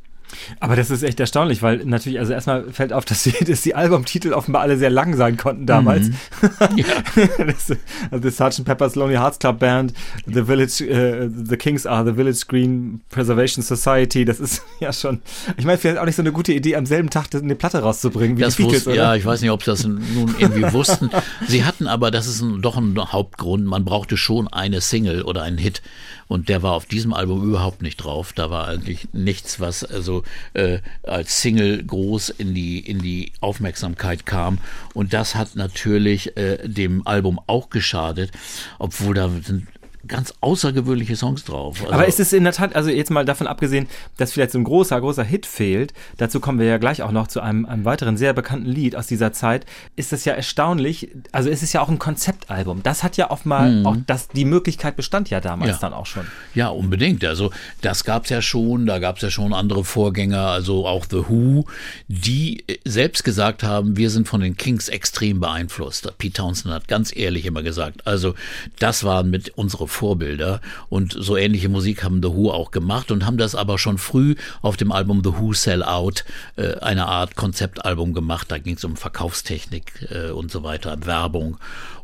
Aber das ist echt erstaunlich, weil natürlich, also erstmal fällt auf, dass die, *laughs* dass die Albumtitel offenbar alle sehr lang sein konnten damals. *laughs* das, also Sgt. Pepper's Lonely Hearts Club Band, The Village, äh, The Kings are the Village Green Preservation Society, das ist *laughs* ja schon, ich meine, vielleicht auch nicht so eine gute Idee, am selben Tag eine Platte rauszubringen, wie Das die Beatles, wusste, ja, ich weiß nicht, ob sie das nun irgendwie wussten. Sie hatten aber, das ist ein, doch ein Hauptgrund, man brauchte schon eine Single oder einen Hit. Und der war auf diesem Album überhaupt nicht drauf. Da war eigentlich nichts, was also äh, als Single groß in die, in die Aufmerksamkeit kam. Und das hat natürlich äh, dem Album auch geschadet, obwohl da sind ganz außergewöhnliche Songs drauf. Also, Aber ist es in der Tat, also jetzt mal davon abgesehen, dass vielleicht so ein großer, großer Hit fehlt, dazu kommen wir ja gleich auch noch zu einem, einem weiteren sehr bekannten Lied aus dieser Zeit, ist das ja erstaunlich, also es ist ja auch ein Konzeptalbum. Das hat ja oft mal, Mhm. auch das, die Möglichkeit bestand ja damals Ja. dann auch schon. Ja, unbedingt. Also das gab's ja schon, da gab's ja schon andere Vorgänger, also auch The Who, die äh, selbst gesagt haben, wir sind von den Kings extrem beeinflusst. Pete Townsend hat ganz ehrlich immer gesagt, also das waren mit unsere Vorbilder und so ähnliche Musik haben The Who auch gemacht und haben das aber schon früh auf dem Album The Who Sell Out äh, eine Art Konzeptalbum gemacht. Da ging's um Verkaufstechnik äh, und so weiter, Werbung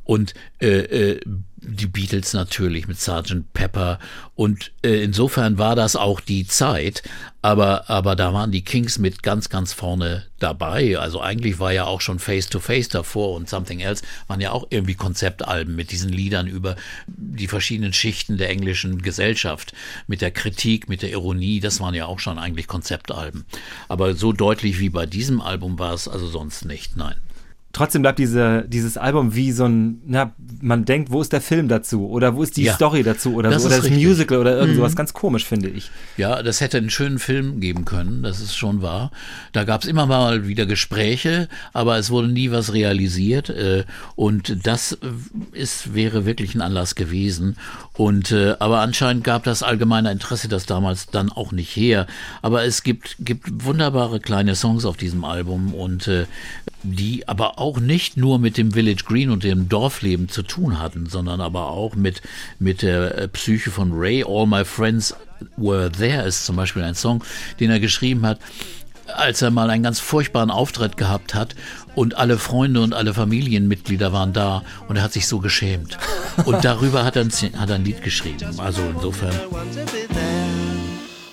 und äh, äh, die Beatles natürlich mit Sgt. Pepper und äh, insofern war das auch die Zeit, aber aber da waren die Kings mit ganz ganz vorne dabei. Also eigentlich war ja auch schon Face to Face davor und Something Else waren ja auch irgendwie Konzeptalben mit diesen Liedern über die verschiedenen Schichten der englischen Gesellschaft, mit der Kritik, mit der Ironie, das waren ja auch schon eigentlich Konzeptalben. Aber so deutlich wie bei diesem Album war es also sonst nicht, nein. Trotzdem bleibt diese, dieses Album wie so ein, na, man denkt, wo ist der Film dazu? Oder wo ist die Ja. Story dazu? Oder, Das so, oder ist das richtig. Musical oder irgend Mhm. sowas. Ganz komisch, finde ich. Ja, das hätte einen schönen Film geben können, das ist schon wahr. Da gab es immer mal wieder Gespräche, aber es wurde nie was realisiert. Äh, und das äh, ist, wäre wirklich ein Anlass gewesen. Und äh, aber anscheinend gab das allgemeine Interesse das damals dann auch nicht her. Aber es gibt, gibt wunderbare kleine Songs auf diesem Album und äh, die aber auch nicht nur mit dem Village Green und dem Dorfleben zu tun hatten, sondern aber auch mit, mit der äh, Psyche von Ray. All My Friends Were There ist zum Beispiel ein Song, den er geschrieben hat, als er mal einen ganz furchtbaren Auftritt gehabt hat und alle Freunde und alle Familienmitglieder waren da und er hat sich so geschämt. Und *laughs* darüber hat er ein, hat er ein Lied geschrieben. Also insofern.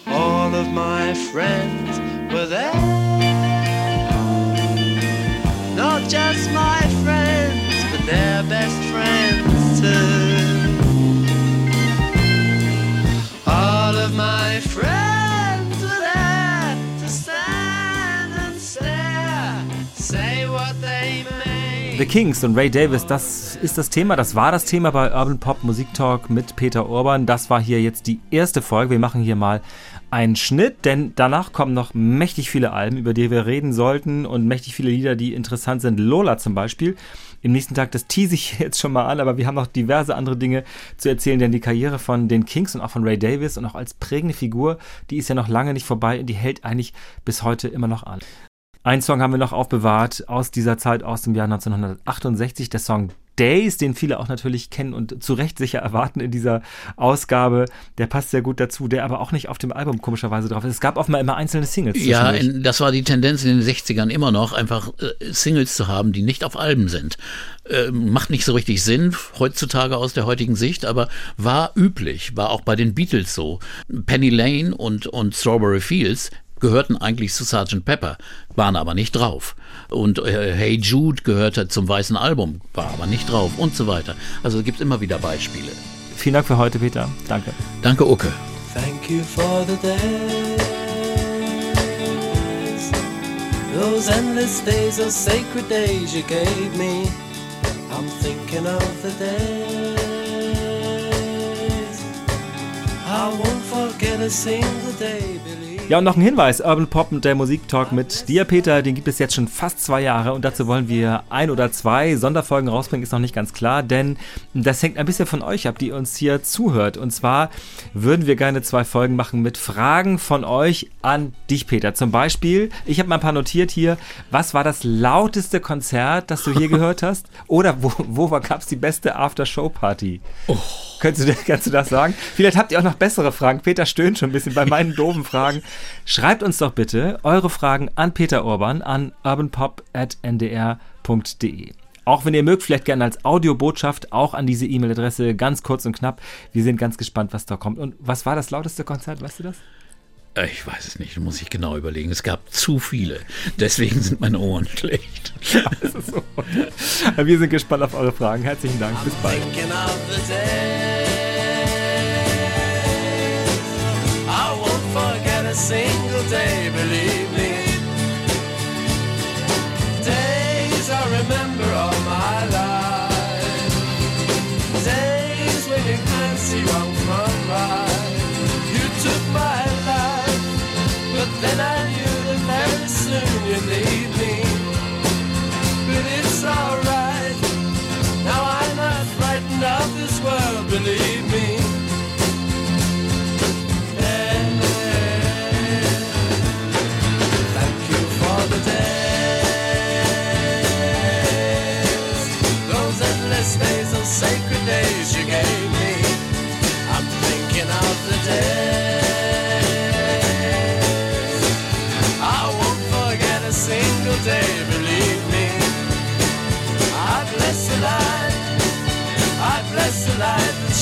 All of my friends were there. Not just my friends, but their best friends too. All of my friends were there to stand and stare, say what they may. The Kings und Ray Davis, das ist das Thema, das war das Thema bei Urban Pop Musik Talk mit Peter Urban. Das war hier jetzt die erste Folge. Wir machen hier mal einen Schnitt, denn danach kommen noch mächtig viele Alben, über die wir reden sollten und mächtig viele Lieder, die interessant sind. Lola zum Beispiel. Im nächsten Tag, das tease ich *laughs* jetzt schon mal an, aber wir haben noch diverse andere Dinge zu erzählen, denn die Karriere von den Kings und auch von Ray Davis und auch als prägende Figur, die ist ja noch lange nicht vorbei und die hält eigentlich bis heute immer noch an. Ein Song haben wir noch aufbewahrt aus dieser Zeit, aus dem Jahr 1968, der Song Days, den viele auch natürlich kennen und zu Recht sicher erwarten in dieser Ausgabe. Der passt sehr gut dazu, der aber auch nicht auf dem Album komischerweise drauf ist. Es gab offenbar immer einzelne Singles. Ja, in, das war die Tendenz in den 60ern immer noch, einfach äh, Singles zu haben, die nicht auf Alben sind. Äh, macht nicht so richtig Sinn heutzutage aus der heutigen Sicht, aber war üblich, war auch bei den Beatles so. Penny Lane und, und Strawberry Fields gehörten eigentlich zu Sgt. Pepper, waren aber nicht drauf. Und äh, Hey Jude gehörte zum weißen Album, war aber nicht drauf und so weiter. Also es gibt immer wieder Beispiele. Vielen Dank für heute, Peter. Danke. Danke, Ucke. Thank you for the days, those endless days, those sacred days you gave me. I'm thinking of the days I won't forget a single day. Ja, und noch ein Hinweis: Urban Pop und der Musiktalk mit dir, Peter, den gibt es jetzt schon fast zwei Jahre und dazu wollen wir ein oder zwei Sonderfolgen rausbringen, ist noch nicht ganz klar, denn das hängt ein bisschen von euch ab, die uns hier zuhört. Und zwar würden wir gerne zwei Folgen machen mit Fragen von euch an dich, Peter. Zum Beispiel, ich habe mal ein paar notiert hier, was war das lauteste Konzert, das du hier *laughs* gehört hast? Oder wo, wo gab es die beste After-Show-Party? Könntest du, *laughs* kannst du das sagen? Vielleicht habt ihr auch noch bessere Fragen. Peter stöhnt schon ein bisschen bei meinen doofen Fragen. Schreibt uns doch bitte eure Fragen an Peter Urban an urbanpop.ndr.de. Auch wenn ihr mögt, vielleicht gerne als Audiobotschaft auch an diese E-Mail-Adresse, ganz kurz und knapp. Wir sind ganz gespannt, was da kommt. Und was war das lauteste Konzert, weißt du das? Äh, Ich weiß es nicht, muss ich genau überlegen. Es gab zu viele. Deswegen sind meine Ohren *laughs* schlecht. Ist so. Wir sind gespannt auf eure Fragen. Herzlichen Dank. Bis bald. days I won't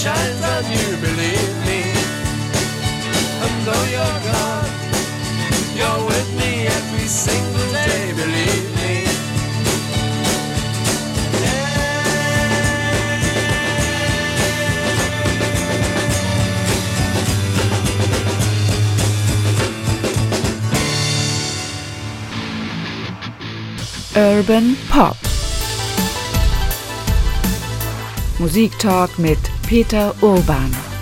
shines on you, believe me. And though you're gone, you're with me every single day, believe me. Urban Pop Musiktag mit Peter Urban.